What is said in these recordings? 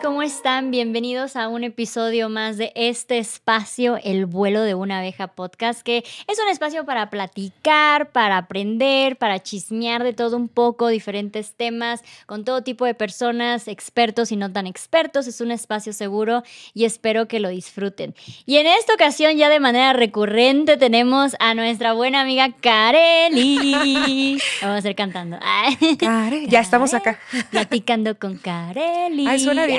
¿cómo están? Bienvenidos a un episodio más de este espacio, El vuelo de una abeja podcast, que es un espacio para platicar, para aprender, para chismear de todo un poco, diferentes temas, con todo tipo de personas, expertos y no tan expertos. Es un espacio seguro y espero que lo disfruten. Y en esta ocasión, ya de manera recurrente, tenemos a nuestra buena amiga Kareli. Vamos a ir cantando. Ya estamos acá. Platicando con Kareli. Ay, suena bien,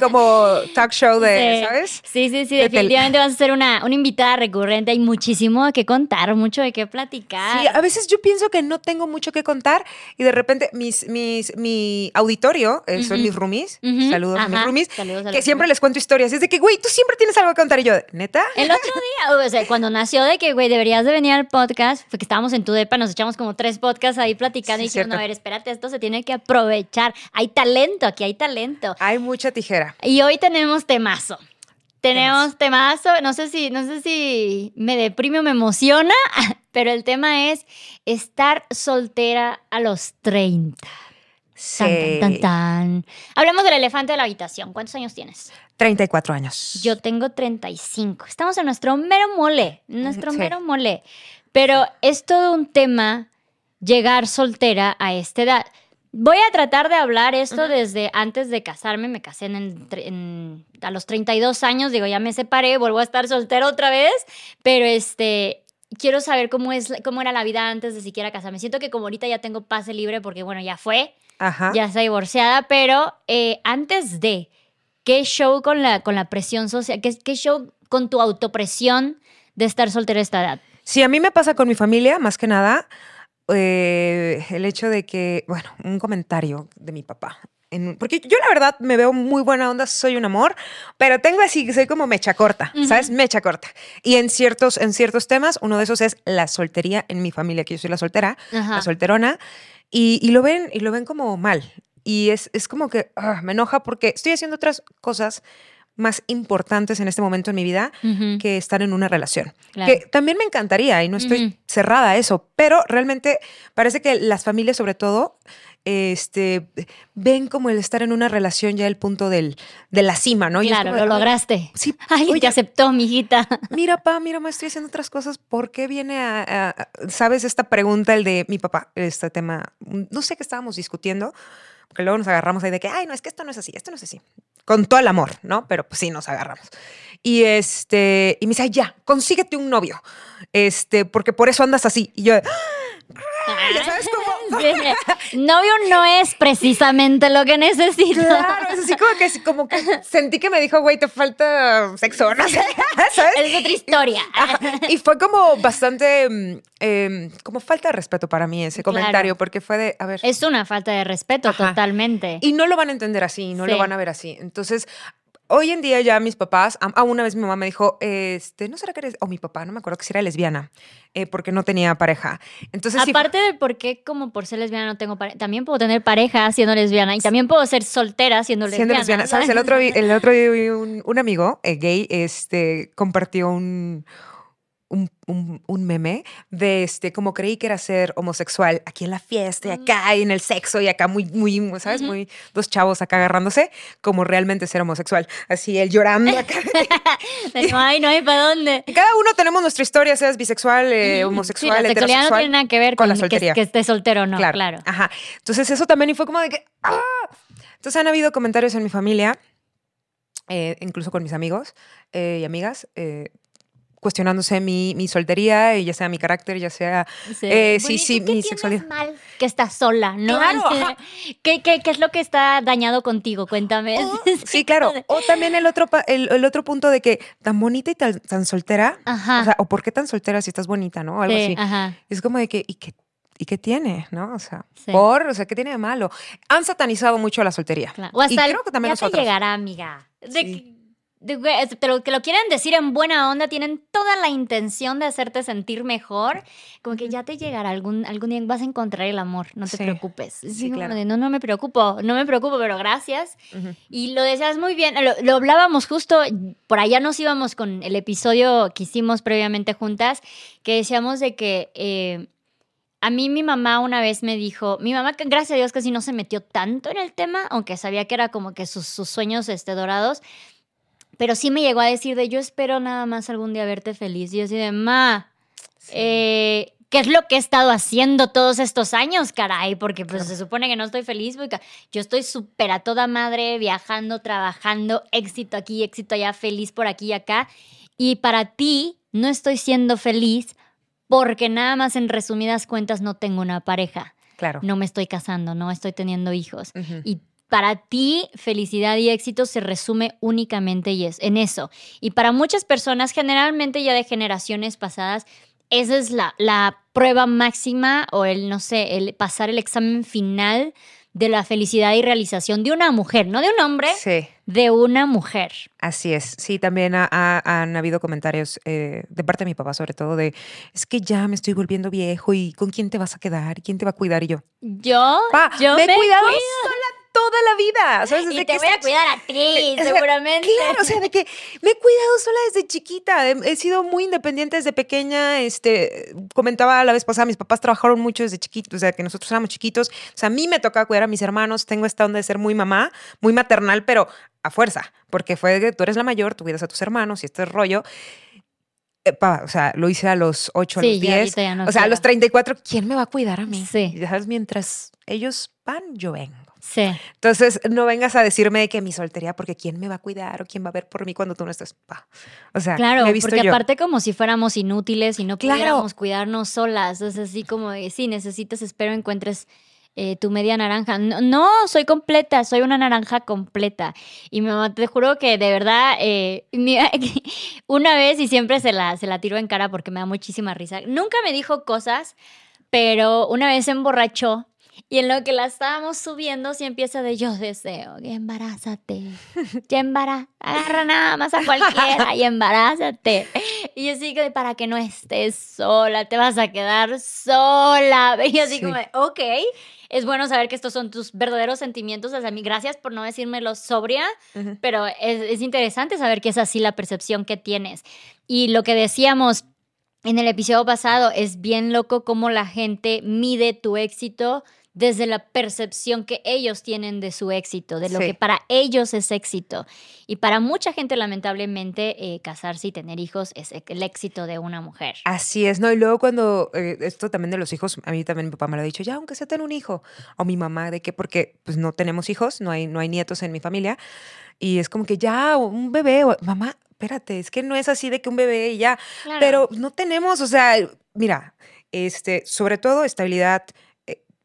como talk show de, Sí. ¿sabes? Sí, sí, sí, De definitivamente vas a ser una, una invitada recurrente. Hay muchísimo que contar, mucho de qué platicar. Sí, a veces yo pienso que no tengo mucho que contar y de repente mis, mis, mi auditorio, eh, son mis roomies, saludos a mis roomies, saludos que siempre les cuento historias. Es de que, güey, tú siempre tienes algo que contar. Y yo, ¿neta? El otro día, o sea, cuando nació de que, güey, deberías de venir al podcast, fue que estábamos en tu depa, nos echamos como tres podcasts ahí platicando Sí, y dijeron, a ver, espérate, esto se tiene que aprovechar. Hay talento, aquí hay talento. Hay mucha tijera. Y hoy tenemos temazo. Tenemos temazo, no sé si, no sé si me deprime o me emociona, pero el tema es estar soltera a los 30. Tan, tan, tan, tan. Hablemos del elefante de la habitación. ¿Cuántos años tienes? 34 años. Yo tengo 35. Estamos en nuestro mero mole, nuestro Sí. mero mole. Pero es todo un tema llegar soltera a esta edad. Voy a tratar de hablar esto desde antes de casarme. Me casé en, en- a los 32 años. Digo, ya me separé, vuelvo a estar soltera otra vez. Pero este, quiero saber cómo, es, cómo era la vida antes de siquiera casarme. Siento que como ahorita ya tengo pase libre porque, bueno, ya fue Ajá. ya está divorciada, pero eh, antes de, ¿qué show con la, con la presión social? ¿Qué, qué show con tu autopresión de estar soltera a esta edad? Sí, a mí me pasa con mi familia, más que nada, eh, el hecho de que, bueno, un comentario de mi papá. En- porque yo la verdad me veo muy buena onda, soy un amor, pero tengo así, soy como mecha corta, ¿sabes? Mecha corta. Y en ciertos, en ciertos temas, uno de esos es la soltería en mi familia, que yo soy la soltera, la solterona, y, y lo ven, y lo ven como mal. Y es, es como que ah, me enoja porque estoy haciendo otras cosas más importantes en este momento en mi vida que estar en una relación. Claro. Que también me encantaría y no estoy cerrada a eso, pero realmente parece que las familias sobre todo este, ven como el estar en una relación ya el punto del, de la cima, ¿no? Y Claro, como lo "Ay, lograste. Sí, Ay, oye, te aceptó, mijita. mira, pa, mira, ma, estoy haciendo otras cosas. ¿Por qué viene a, a- a- sabes, esta pregunta, el de mi papá, este tema, no sé qué estábamos discutiendo, porque luego nos agarramos ahí de que, ay, no, es que esto no es así, esto no es así. Con todo el amor, ¿no? Pero pues sí, nos agarramos. Y este, y me dice, "Ay, ya, consíguete un novio, este, porque por eso andas así. Y yo. Sí. Novio no es precisamente lo que necesito. Claro, es así como que, como que sentí que me dijo, güey, te falta sexo, no sé, ¿sabes? Es otra historia. Y fue como bastante, mm, em, como falta de respeto para mí ese Claro. comentario, porque fue de, a ver, Es una falta de respeto Ajá. totalmente. y no lo van a entender así, no Sí. lo van a ver así. Entonces, hoy en día ya mis papás, a, a una vez mi mamá me dijo, este, ¿no será que eres, o mi papá, no me acuerdo que si era lesbiana, eh, porque no tenía pareja. Entonces, Aparte de por qué, como por ser lesbiana no tengo pareja, también puedo tener pareja siendo lesbiana y también puedo ser soltera siendo lesbiana. siendo lesbiana, ¿sabes? El otro, el otro un, un amigo eh, gay, este, compartió un, un, un- un meme de este, como creí que era ser homosexual aquí en la fiesta y acá y en el sexo y acá muy, muy, ¿sabes? Muy, dos chavos acá agarrándose, como realmente ser homosexual. Así él llorando acá. No hay, no hay para dónde. Cada uno tenemos nuestra historia, seas bisexual, eh, Sí, homosexual, la sexualidad no heterosexual. tiene nada que ver con con, la soltería. Que, esté soltero o no, claro. claro. Ajá. Entonces eso también fue como de que... ¡ah! Entonces han habido comentarios en mi familia, eh, incluso con mis amigos eh, y amigas, eh, cuestionándose mi, mi soltería, y ya sea mi carácter, ya sea... Sí, Eh, Bueno, sí, ¿y sí, mi sexualidad. mal que estás sola, ¿no? Claro. ¿Qué, qué, qué es lo que está dañado contigo? Cuéntame. Sí, claro. O también el otro, pa- el, el otro punto de que tan bonita y tan, tan soltera, Ajá. o sea, o por qué tan soltera si estás bonita, ¿no? O algo Sí, así. ajá. Es como de que, ¿y qué, ¿y qué tiene? ¿No? O sea, Sí. por, o sea, ¿qué tiene de malo? Han satanizado mucho la soltería. claro. O hasta y el- creo que también ya te nosotros. llegará, amiga. De, Sí. Lo, que lo quieren decir en buena onda, tienen toda la intención de hacerte sentir mejor. Como que ya te llegará algún, algún día, vas a encontrar el amor, no te Sí. preocupes. Sí, claro. no, no me preocupo, no me preocupo, pero gracias. Y lo decías muy bien, lo, lo hablábamos justo, por allá nos íbamos con el episodio que hicimos previamente juntas, que decíamos de que eh, a mí mi mamá una vez me dijo, mi mamá, gracias a Dios, casi no se metió tanto en el tema, aunque sabía que era como que sus, sus sueños este, dorados, pero sí me llegó a decir de, yo espero nada más algún día verte feliz. Y yo así de, ma, eh, ¿qué es lo que he estado haciendo todos estos años, caray? Porque pues se supone que no estoy feliz, porque yo estoy súper a toda madre, viajando, trabajando, éxito aquí, éxito allá, feliz por aquí y acá. Y para ti no estoy siendo feliz porque nada más en resumidas cuentas no tengo una pareja. Claro. No me estoy casando, no estoy teniendo hijos. Y para ti, felicidad y éxito se resume únicamente en eso. Y para muchas personas, generalmente ya de generaciones pasadas, esa es la, la prueba máxima o el, no sé, el pasar el examen final de la felicidad y realización de una mujer, no de un hombre, Sí. de una mujer. Así es, sí, también ha- ha- han habido comentarios eh, de parte de mi papá sobre todo de, es que ya me estoy volviendo viejo y ¿con quién te vas a quedar? ¿Y quién te va a cuidar? Y yo, Yo, pa, yo me he cuidado cuido. sola toda la vida, ¿sabes? Y Desde te que voy a cuidar a ti, o sea, seguramente. Claro, o sea, de que me he cuidado sola desde chiquita. He, he sido muy independiente desde pequeña. Este, comentaba la vez pasada, mis papás trabajaron mucho desde chiquitos, o sea, que nosotros éramos chiquitos. O sea, a mí me tocaba cuidar a mis hermanos. Tengo esta onda de ser muy mamá, muy maternal, pero a fuerza, porque fue de tú eres la mayor, tú cuidas a tus hermanos y este es rollo. O sea, lo hice a los 8, a Sí, los ya 10. ahorita ya no o sea, a los 34, ¿quién me va a cuidar a mí? Sí. Ya sabes, mientras ellos van, yo vengo. Sí. Entonces, no vengas a decirme de que mi soltería, porque quién me va a cuidar o quién va a ver por mí cuando tú no estés. Pa. O sea, Claro, me he visto porque yo. aparte como si fuéramos inútiles y no Claro. pudiéramos cuidarnos solas. Es así como de, sí, necesitas, espero encuentres eh, tu media naranja. No, no, soy completa, soy una naranja completa. Y mi mamá, te juro que de verdad, eh, una vez y siempre se la, se la tiro en cara porque me da muchísima risa. Nunca me dijo cosas, pero una vez se emborrachó. Y en lo que la estábamos subiendo, sí empieza de yo deseo, que embarázate, ya embara, agarra nada más a cualquiera y embarázate. Y yo sí que para que no estés sola, te vas a quedar sola. Y yo así Sí. como, ok, es bueno saber que estos son tus verdaderos sentimientos hacia mí. Gracias por no decírmelo sobria, Ujú. pero es, es interesante saber que es así la percepción que tienes. Y lo que decíamos en el episodio pasado, es bien loco cómo la gente mide tu éxito desde la percepción que ellos tienen de su éxito, de lo Sí. que para ellos es éxito. Y para mucha gente, lamentablemente, eh, casarse y tener hijos es el éxito de una mujer. Así es, ¿no? Y luego cuando, eh, esto también de los hijos, a mí también mi papá me lo ha dicho, ya, aunque sea tener un hijo, o mi mamá, de que, porque pues no tenemos hijos, no hay, no hay nietos en mi familia, y es como que ya, un bebé, o- mamá, espérate, es que no es así de que un bebé y ya, Claro. pero no tenemos, o sea, mira, este, sobre todo estabilidad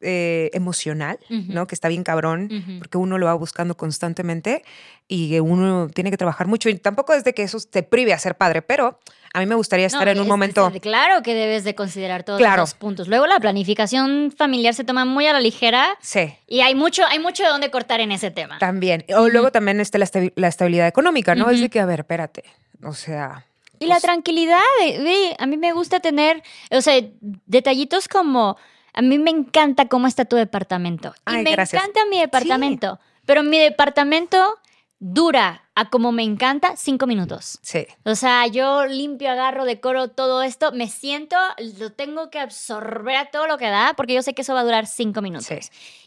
eh, eh, emocional. ¿no? Que está bien cabrón, porque uno lo va buscando constantemente y uno tiene que trabajar mucho. Y tampoco es de que eso te prive a ser padre, pero a mí me gustaría estar No, en un es- momento. es- claro que debes de considerar todos Claro. esos puntos. Luego la planificación familiar se toma muy a la ligera Sí, y hay mucho, hay mucho de dónde cortar en ese tema. también. O luego también está la, estabi- la estabilidad económica, ¿no? Es de que, a ver, espérate. O sea. Y la pues, tranquilidad, de- ve, a mí me gusta tener, o sea, detallitos como, a mí me encanta cómo está tu departamento. Y Ay, me gracias. encanta mi departamento, pero mi departamento dura a como me encanta cinco minutos. Sí. O sea, yo limpio, agarro, decoro todo esto, me siento, lo tengo que absorber a todo lo que da, porque yo sé que eso va a durar cinco minutos. Sí.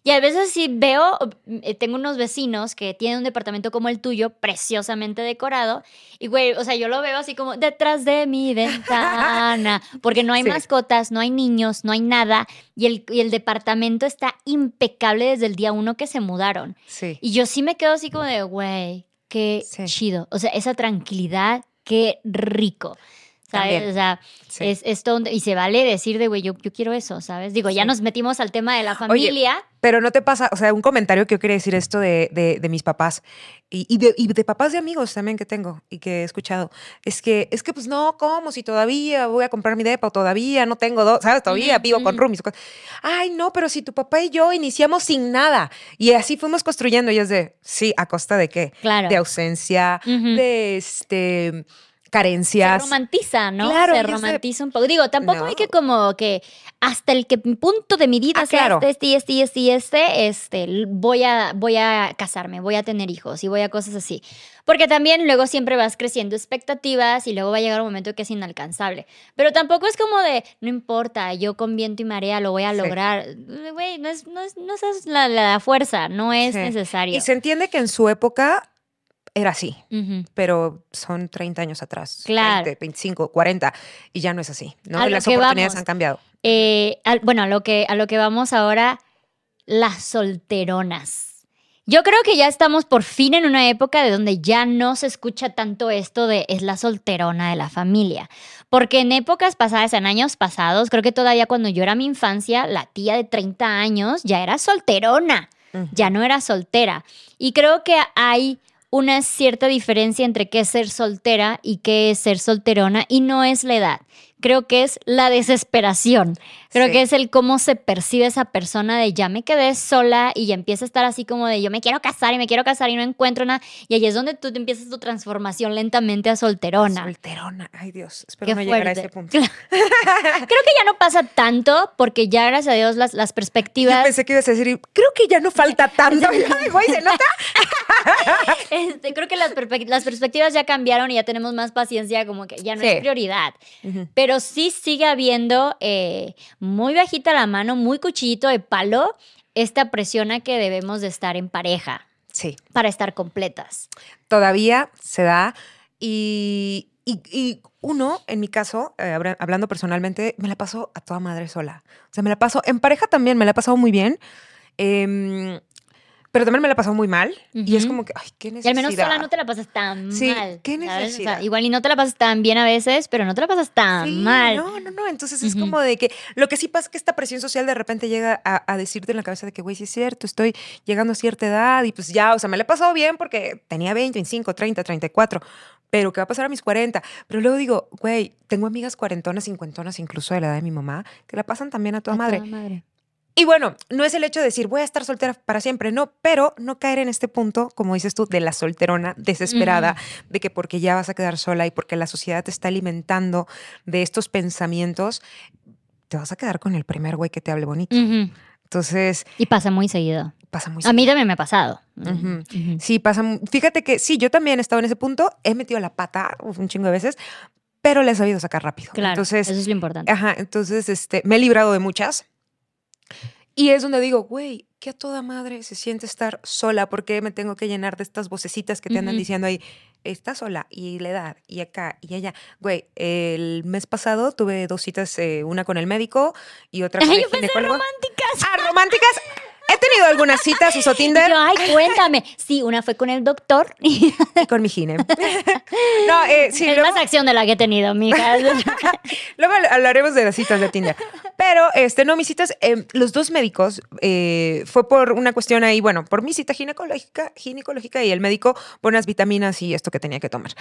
Y a veces si veo, eh, tengo unos vecinos que tienen un departamento como el tuyo, preciosamente decorado, y güey, o sea, yo lo veo así como detrás de mi ventana, porque no hay Sí. mascotas, no hay niños, no hay nada, y el, y el departamento está impecable desde el día uno que se mudaron. Sí. Y yo sí me quedo así como de, güey, qué Sí. chido. O sea, esa tranquilidad, qué rico. ¿Sabes? También. O sea, Sí. es, es todo un- y se vale decir de, güey, yo, yo quiero eso, ¿sabes? Digo, ya Sí. nos metimos al tema de la familia. Pero no te pasa, o sea, un comentario que yo quería decir esto de, de- de mis papás y, y de, y de papás de amigos también que tengo y que he escuchado. Es que, es que pues no, ¿cómo? Si todavía voy a comprar mi depa o todavía no tengo dos, ¿sabes? Todavía Ujú, vivo con roomies. Ay, no, pero si tu papá y yo iniciamos sin nada y así fuimos construyendo y es de, sí, ¿a costa de qué? Claro. De ausencia, de este carencias. Se romantiza, ¿no? Claro, se romantiza un poco. Digo, tampoco No. hay que como que hasta el que punto de mi vida Ah, sea claro. este, este, y este, y este, y este, este, voy a, voy a casarme, voy a tener hijos y voy a cosas así. Porque también luego siempre vas creciendo expectativas y luego va a llegar un momento que es inalcanzable. Pero tampoco es como de, no importa, yo con viento y marea lo voy a lograr. Güey, no es, no es, no es la, la fuerza, no es Sí. necesario. Y se entiende que en su época era así, pero son 30 años atrás. Claro. 20, 25, 40, y ya no es así, ¿no? Las oportunidades vamos. han cambiado. Eh, al- bueno, a lo, que, a lo que vamos ahora, las solteronas. Yo creo que ya estamos por fin en una época de donde ya no se escucha tanto esto de es la solterona de la familia. Porque en épocas pasadas, en años pasados, creo que todavía cuando yo era mi infancia, la tía de 30 años ya era solterona, ya no era soltera. Y creo que hay una cierta diferencia entre qué es ser soltera y qué es ser solterona y no es la edad. Creo que es la desesperación. Creo Sí. que es el cómo se percibe esa persona de ya me quedé sola y ya empieza a estar así como de yo me quiero casar y me quiero casar y no encuentro nada. Y ahí es donde tú te empiezas tu transformación lentamente a solterona. Solterona. Ay, Dios. Espero Qué no llegar a fuerte. ese punto. Creo que ya no pasa tanto porque ya gracias a Dios las, las Yo perspectivas, pensé que ibas a decir, creo que ya no falta tanto. Ay, güey, ¿se nota? este, creo que las, las perspectivas ya cambiaron y ya tenemos más paciencia, como que ya no Sí. es prioridad. Pero sí sigue habiendo eh, muy bajita la mano, muy cuchillito de palo, esta presión a que debemos de estar en pareja Sí. para estar completas. todavía se da y, y- y uno, en mi caso, eh, habla- hablando personalmente, me la paso a toda madre sola. O sea, me la paso, en pareja también me la he pasado muy bien, em, pero también me la pasado muy mal y es como que, ay, qué Y al necesidad. menos sola no te la pasas tan Sí, mal. qué ¿sabes? O sea, necesidad. igual y no te la pasas tan bien a veces, pero no te la pasas tan Sí, mal. No, no, no. Entonces es como de que lo que sí pasa es que esta presión social de repente llega a, a decirte en la cabeza de que, güey, sí es cierto, estoy llegando a cierta edad y pues ya, o sea, me la he pasado bien porque tenía 20, 25, 30, 34. Pero ¿qué va a pasar a mis 40? Pero luego digo, güey, tengo amigas cuarentonas, cincuentonas, incluso de la edad de mi mamá, que la pasan también a toda A madre. toda madre. Y bueno, no es el hecho de decir voy a estar soltera para siempre, no, pero no caer en este punto, como dices tú, de la solterona desesperada, de que porque ya vas a quedar sola y porque la sociedad te está alimentando de estos pensamientos, te vas a quedar con el primer güey que te hable bonito. Entonces, Y pasa muy seguido. pasa muy A mí también me ha pasado. Sí, pasa. Fíjate que sí, yo también he estado en ese punto, he metido la pata un chingo de veces, pero le he sabido sacar rápido. Claro, Entonces, eso es lo importante. Ajá, entonces este, me he librado de muchas. Y es donde digo, güey, que a toda madre se siente estar sola, porque me tengo que llenar de estas vocecitas que te andan diciendo ahí, estás sola, y la edad, y acá, y allá. Güey, el mes pasado tuve dos citas, eh, una con el médico y otra con Ay, el ginecólogo. románticas. Ah, románticas. He tenido algunas citas, uso Tinder Yo, ay, cuéntame. Sí, una fue con el doctor. y con mi gine. no, eh, sí, es luego- más acción de la que he tenido, mija. Luego habl- hablaremos de las citas de Tinder. Pero, este, no, mis citas, eh, los dos médicos, eh, fue por una cuestión ahí, bueno, por mi cita ginecológica, ginecológica y el médico por unas vitaminas y esto que tenía que tomar.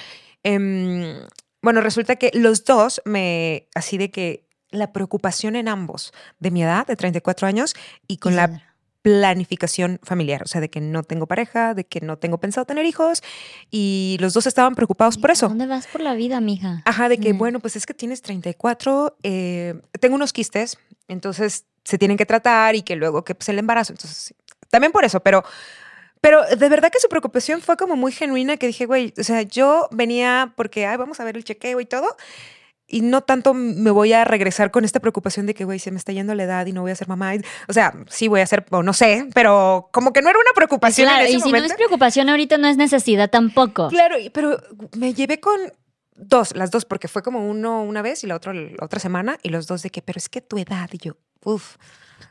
Em, bueno, resulta que los dos me, así de que la preocupación en ambos, de mi edad, de 34 años, y con la planificación familiar, o sea, de que no tengo pareja, de que no tengo pensado tener hijos, y los dos estaban preocupados por eso. ¿Dónde vas por la vida, mija? Ajá, de que, Mm. bueno, pues es que tienes 34, eh, tengo unos quistes, entonces se tienen que tratar y que luego que pues el embarazo, entonces también por eso, pero, pero de verdad que su preocupación fue como muy genuina que dije, güey, o sea, yo venía porque, ay, vamos a ver el chequeo y todo. Y no tanto me voy a regresar con esta preocupación de que, güey, se me está yendo la edad y no voy a ser mamá. O sea, sí voy a ser, o no sé, pero como que no era una preocupación Claro, en ese y si momento. no es preocupación ahorita, no es necesidad tampoco. Claro, pero me llevé con dos, las dos, porque fue como uno una vez y la otra la otra semana, y los dos de que, pero es que tu edad, y yo, uff,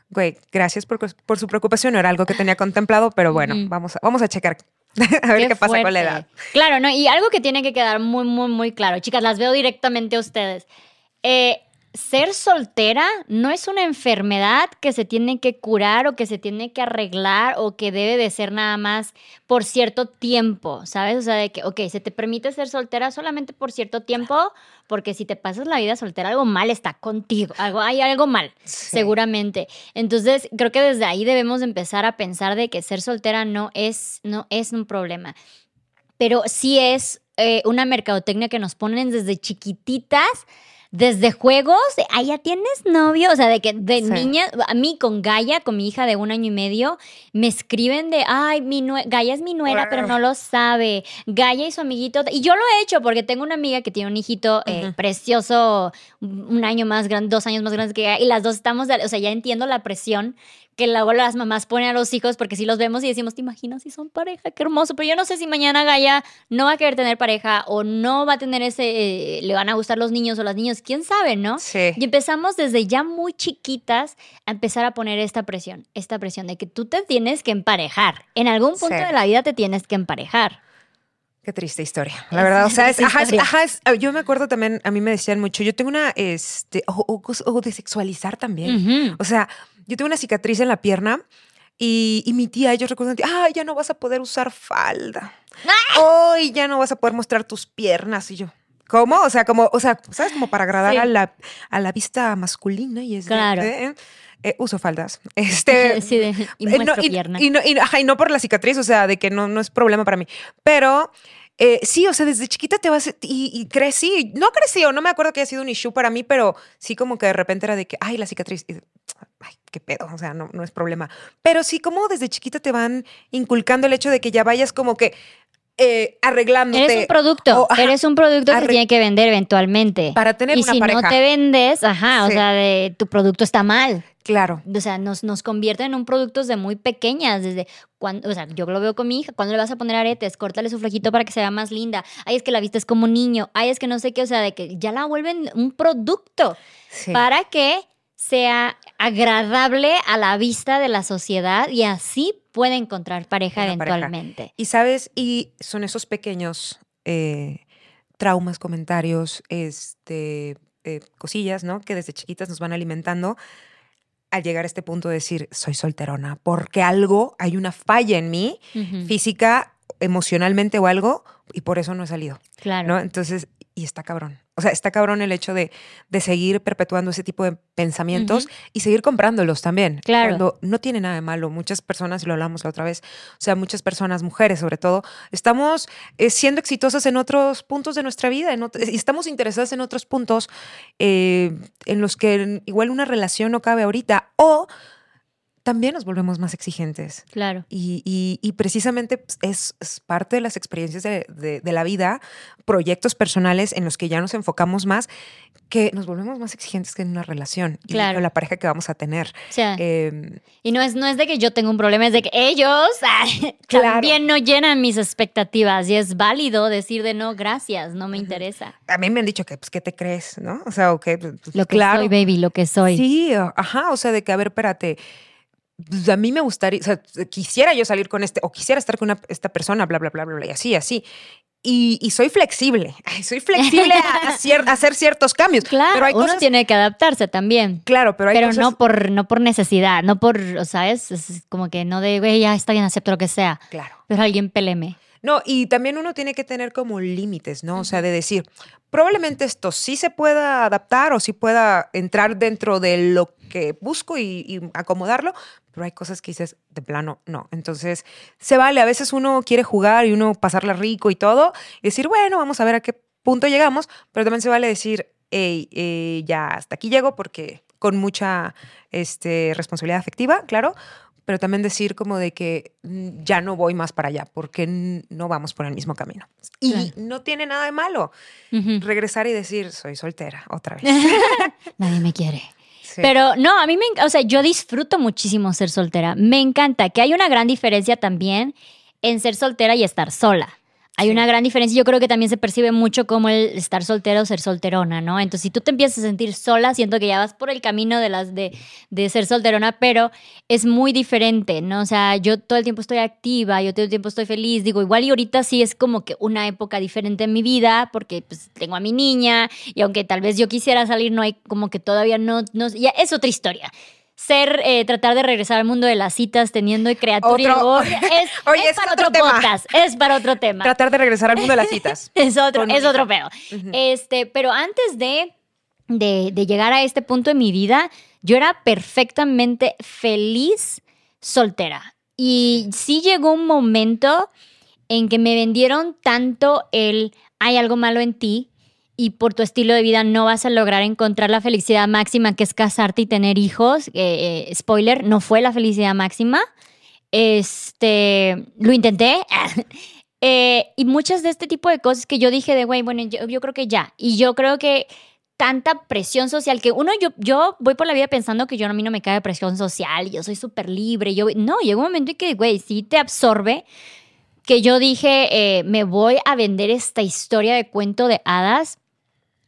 güey, gracias por, por su preocupación, no era algo que tenía contemplado, pero bueno, vamos, a, vamos a checar a ver qué, pasa con la edad. Claro, ¿no? Y algo que tiene que quedar muy, muy, muy claro. Chicas, las veo directamente a ustedes. Eh, ser soltera no es una enfermedad que se tiene que curar o que se tiene que arreglar o que debe de ser nada más por cierto tiempo, ¿sabes? O sea, de que, ok, se te permite ser soltera solamente por cierto tiempo, porque si te pasas la vida soltera, algo mal está contigo, algo, hay algo mal Sí. seguramente. Entonces, creo que desde ahí debemos de empezar a pensar de que ser soltera no es, no es un problema. Pero sí es eh, una mercadotecnia que nos ponen desde chiquititas desde juegos, ah, ya tienes novio, o sea, de que de Sí. niña, a mí con Gaia, con mi hija de un año y medio, me escriben de, ay, mi nue- Gaia es mi nuera, pero no lo sabe. Gaia y su amiguito, y yo lo he hecho porque tengo una amiga que tiene un hijito eh, precioso, un año más grande, dos años más grandes que ella, y las dos estamos, de- o sea, ya entiendo la presión que luego las mamás ponen a los hijos porque si los vemos y decimos, ¿te imaginas si son pareja? Qué hermoso. Pero yo no sé si mañana Gaia no va a querer tener pareja o no va a tener ese, eh, le van a gustar los niños o las niñas, quién sabe, ¿no? Sí. Y empezamos desde ya muy chiquitas a empezar a poner esta presión, esta presión de que tú te tienes que emparejar. En algún punto Sí. de la vida te tienes que emparejar. Qué triste historia, la verdad. O sea, es, ajá, ajá, ah, yo me acuerdo también, a mí me decían mucho, yo tengo una, este, o, o de sexualizar también. O sea, yo tengo una cicatriz en la pierna y, y mi tía, ellos recuerdan, ah, ya no vas a poder usar falda. Hoy ya no vas a poder mostrar tus piernas. Y yo, ¿cómo? O sea, como, o sea, ¿sabes? Como para agradar Sí. a, la, a la vista masculina y es de, Claro. eh, eh, uso faldas. Este, Sí, de- y eh, no, y, pierna. y no, y- ajá, y no por la cicatriz, o sea, de que no, no es problema para mí. Pero eh, sí, o sea, desde chiquita te vas y, y crecí. No crecí, o no me acuerdo que haya sido un issue para mí, pero sí como que de repente era de que, ay, la cicatriz. y de, ay, qué pedo, o sea, no, no es problema. Pero sí, como desde chiquita te van inculcando el hecho de que ya vayas como que eh, arreglándote. Eres un producto, o, ajá, eres un producto que tiene que vender eventualmente. para tener y una si pareja. no te vendes, ajá, o sea, de, tu producto está mal. Claro. O sea, nos, nos convierten en un producto desde muy pequeñas, desde cuando, o sea, yo lo veo con mi hija, cuando le vas a poner aretes, córtale su flojito para que se vea más linda. Ay, es que la vista es como un niño. Ay, es que no sé qué, o sea, de que ya la vuelven un producto Sí. para que sea agradable a la vista de la sociedad y así puede encontrar pareja Una pareja. eventualmente. Y sabes, y son esos pequeños eh, traumas, comentarios, este, eh, cosillas, ¿no? Que desde chiquitas nos van alimentando al llegar a este punto de decir, soy solterona, porque algo, hay una falla en mí, física, emocionalmente o algo, y por eso no he salido, Claro. ¿no? Entonces, y está cabrón. O sea, está cabrón el hecho de, de seguir perpetuando ese tipo de pensamientos y seguir comprándolos también. Claro. Cuando no tiene nada de malo. Muchas personas, y lo hablamos la otra vez, o sea, muchas personas, mujeres sobre todo, estamos eh, siendo exitosas en otros puntos de nuestra vida en estamos interesadas en otros puntos eh, en los que igual una relación no cabe ahorita o también nos volvemos más exigentes. Claro. Y, y- y precisamente pues, es, es parte de las experiencias de, de- de la vida, proyectos personales en los que ya nos enfocamos más, que nos volvemos más exigentes que en una relación y Claro. con la pareja que vamos a tener. O sea, Eh, y no es, no es de que yo tenga un problema, es de que ellos ay, Claro. también no llenan mis expectativas y es válido decir de no, gracias, no me interesa. a mí me han dicho que, pues, ¿qué te crees? ¿No? O sea, o que, pues, Lo que claro. soy, baby, lo que soy. Sí, ajá, o sea, de que, a ver, espérate, pues, a mí me gustaría, o sea, quisiera yo salir con este, o quisiera estar con una- esta persona, bla, bla, bla, bla, bla, y así, así. Y, y soy flexible, Ay, soy flexible a, a cier- a hacer ciertos cambios. Claro, pero hay uno cosas, tiene que adaptarse también. claro, pero hay Pero cosas, no por, no por necesidad, no por, o ¿sabes? Es como que no de, güey, ya está bien, acepto lo que sea. claro. Pero alguien peleme. No, y también uno tiene que tener como límites, ¿no? O sea, de decir, probablemente esto sí se pueda adaptar o sí pueda entrar dentro de lo que busco y, y acomodarlo, pero hay cosas que dices, de plano, no. Entonces, se vale, a veces uno quiere jugar y uno pasarla rico y todo, y decir, bueno, vamos a ver a qué punto llegamos, pero también se vale decir, hey, eh, ya hasta aquí llego porque con mucha este, responsabilidad afectiva, claro, pero también decir como de que mm, ya no voy más para allá porque no vamos por el mismo camino. Y Claro. no tiene nada de malo regresar y decir, soy soltera otra vez. Nadie me quiere. Pero no, a mí me, o sea, yo disfruto muchísimo ser soltera. Me encanta que hay una gran diferencia también en ser soltera y estar sola. Hay una gran diferencia. Yo creo que también se percibe mucho como el estar soltera o ser solterona, ¿no? Entonces, si tú te empiezas a sentir sola, siento que ya vas por el camino de las de, de ser solterona, pero es muy diferente, ¿no? O sea, yo todo el tiempo estoy activa, yo todo el tiempo estoy feliz. Digo, igual y ahorita sí es como que una época diferente en mi vida, porque pues tengo a mi niña, y aunque tal vez yo quisiera salir, no hay como que todavía no, no ya es otra historia. Ser, eh, tratar de regresar al mundo de las citas teniendo criaturas Otro- es, Oye, es es para otro otro, tema. podcast, es para otro tema. Tratar de regresar al mundo de las citas. Es otro, es otro pedo. Este, pero antes de, de, de llegar a este punto de mi vida, yo era perfectamente feliz soltera. Y sí llegó un momento en que me vendieron tanto el hay algo malo en ti y por tu estilo de vida no vas a lograr encontrar la felicidad máxima que es casarte y tener hijos. Eh, eh, spoiler, no fue la felicidad máxima. Este, lo intenté. Eh, y muchas de este tipo de cosas que yo dije de, güey, bueno, yo, yo, creo que ya. Y yo creo que tanta presión social que uno, yo, yo voy por la vida pensando que yo a mí no me cae presión social, yo soy súper libre. Yo, no, llega un momento en que, güey, sí te absorbe que yo dije, eh, me voy a vender esta historia de cuento de hadas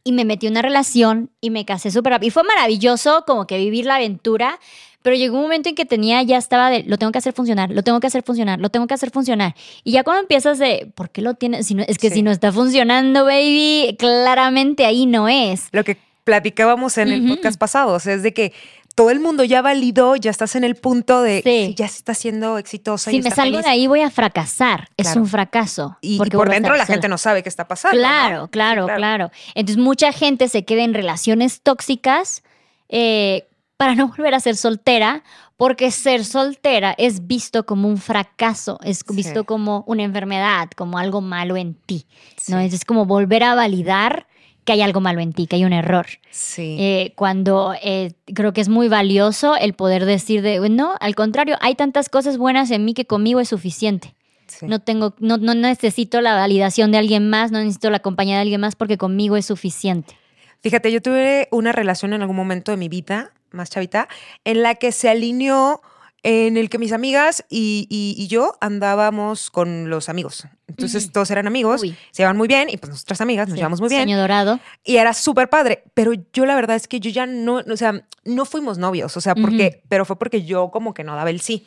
y me metí en una relación y me casé súper rápido. Y fue maravilloso como que vivir la aventura, pero llegó un momento en que tenía, ya estaba de, lo tengo que hacer funcionar, lo tengo que hacer funcionar, lo tengo que hacer funcionar. Y ya cuando empiezas de, ¿por qué lo tienes? Si no, es que si no está funcionando, baby, claramente ahí no es. Lo que platicábamos en el podcast pasado, o sea, es de que todo el mundo ya validó, ya estás en el punto de sí. ya se está siendo exitosa. Si me salgo de ahí voy a fracasar. Es un fracaso. Y, por dentro la gente no sabe qué está pasando. Claro, claro, claro, Entonces mucha gente se queda en relaciones tóxicas eh, para no volver a ser soltera, porque ser soltera es visto como un fracaso, es visto como una enfermedad, como algo malo en ti. ¿no? Es como volver a validar que hay algo malo en ti, que hay un error. Sí. Eh, cuando eh, creo que es muy valioso el poder decir de, no, al contrario, hay tantas cosas buenas en mí que conmigo es suficiente. No tengo, no, no necesito la validación de alguien más, no necesito la compañía de alguien más porque conmigo es suficiente. Fíjate, yo tuve una relación en algún momento de mi vida, más chavita, en la que se alineó en el que mis amigas y, yo andábamos con los amigos. Entonces todos eran amigos, se llevaban muy bien y pues nuestras amigas nos llevamos muy bien. Sueño dorado. Y era súper padre, pero yo la verdad es que yo ya no, o sea, no fuimos novios, o sea, porque, pero fue porque yo como que no daba el sí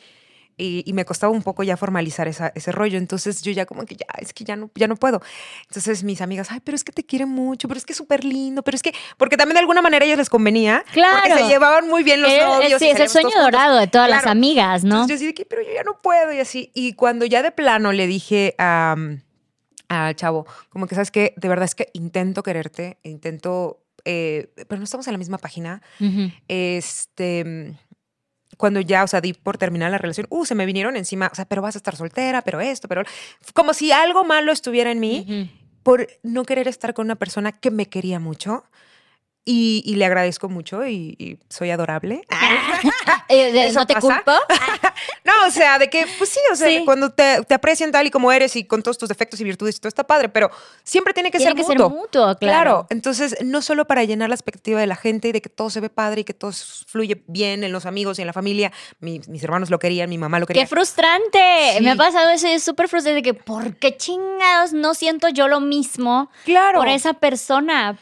y, me costaba un poco ya formalizar ese rollo. Entonces yo ya como que ya, es que ya no, ya no puedo. Entonces mis amigas, ay, pero es que te quiere mucho, pero es que es súper lindo, pero es que, porque también de alguna manera a ellos les convenía. Claro. Porque se llevaban muy bien los novios. Sí, es el sueño dorado de todas las amigas, ¿no? Entonces yo decía, pero yo ya no puedo y así. Y cuando ya de plano le dije a... al chavo, como que sabes que de verdad es que intento quererte, intento, eh, pero no estamos en la misma página. Este, cuando ya, o sea, di por terminar la relación, uh, se me vinieron encima, o sea, pero vas a estar soltera, pero esto, pero... Como si algo malo estuviera en mí por no querer estar con una persona que me quería mucho. Y, le agradezco mucho y, soy adorable. Eh, ¿No te culpo? no, o sea, de que, pues sí, o sea, cuando te, te, aprecian tal y como eres y con todos tus defectos y virtudes y todo está padre, pero siempre tiene que ser mutuo. Ser mutuo claro. Entonces, no solo para llenar la expectativa de la gente y de que todo se ve padre y que todo fluye bien en los amigos y en la familia. mis hermanos lo querían, mi mamá lo quería. ¡Qué frustrante! Me ha pasado eso es súper frustrante de que, ¿por qué chingados no siento yo lo mismo claro. por esa persona?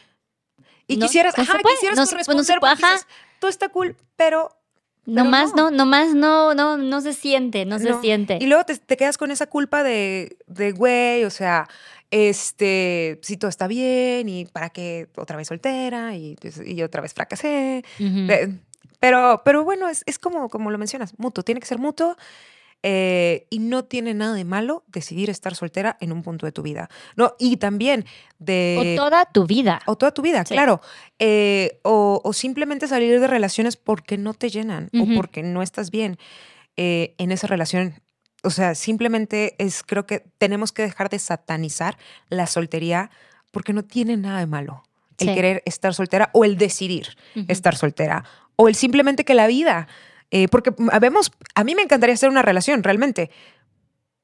Y quisieras, ajá, quisieras corresponder pues, todo está cool, pero Nomás no. no, nomás no, no, no se siente, no, se siente. Y luego te, quedas con esa culpa de, de, güey, o sea, este, si todo está bien y para qué otra vez soltera y, pues, y otra vez fracasé. Pero, pero bueno, es, es, como, como lo mencionas, mutuo, tiene que ser mutuo. Eh, y no tiene nada de malo decidir estar soltera en un punto de tu vida. No, y también de. O toda tu vida. O toda tu vida, claro. Eh, o, simplemente salir de relaciones porque no te llenan o porque no estás bien eh, en esa relación. O sea, simplemente es, creo que tenemos que dejar de satanizar la soltería porque no tiene nada de malo el querer estar soltera o el decidir estar soltera o el simplemente que la vida eh, porque habemos, a mí me encantaría hacer una relación realmente,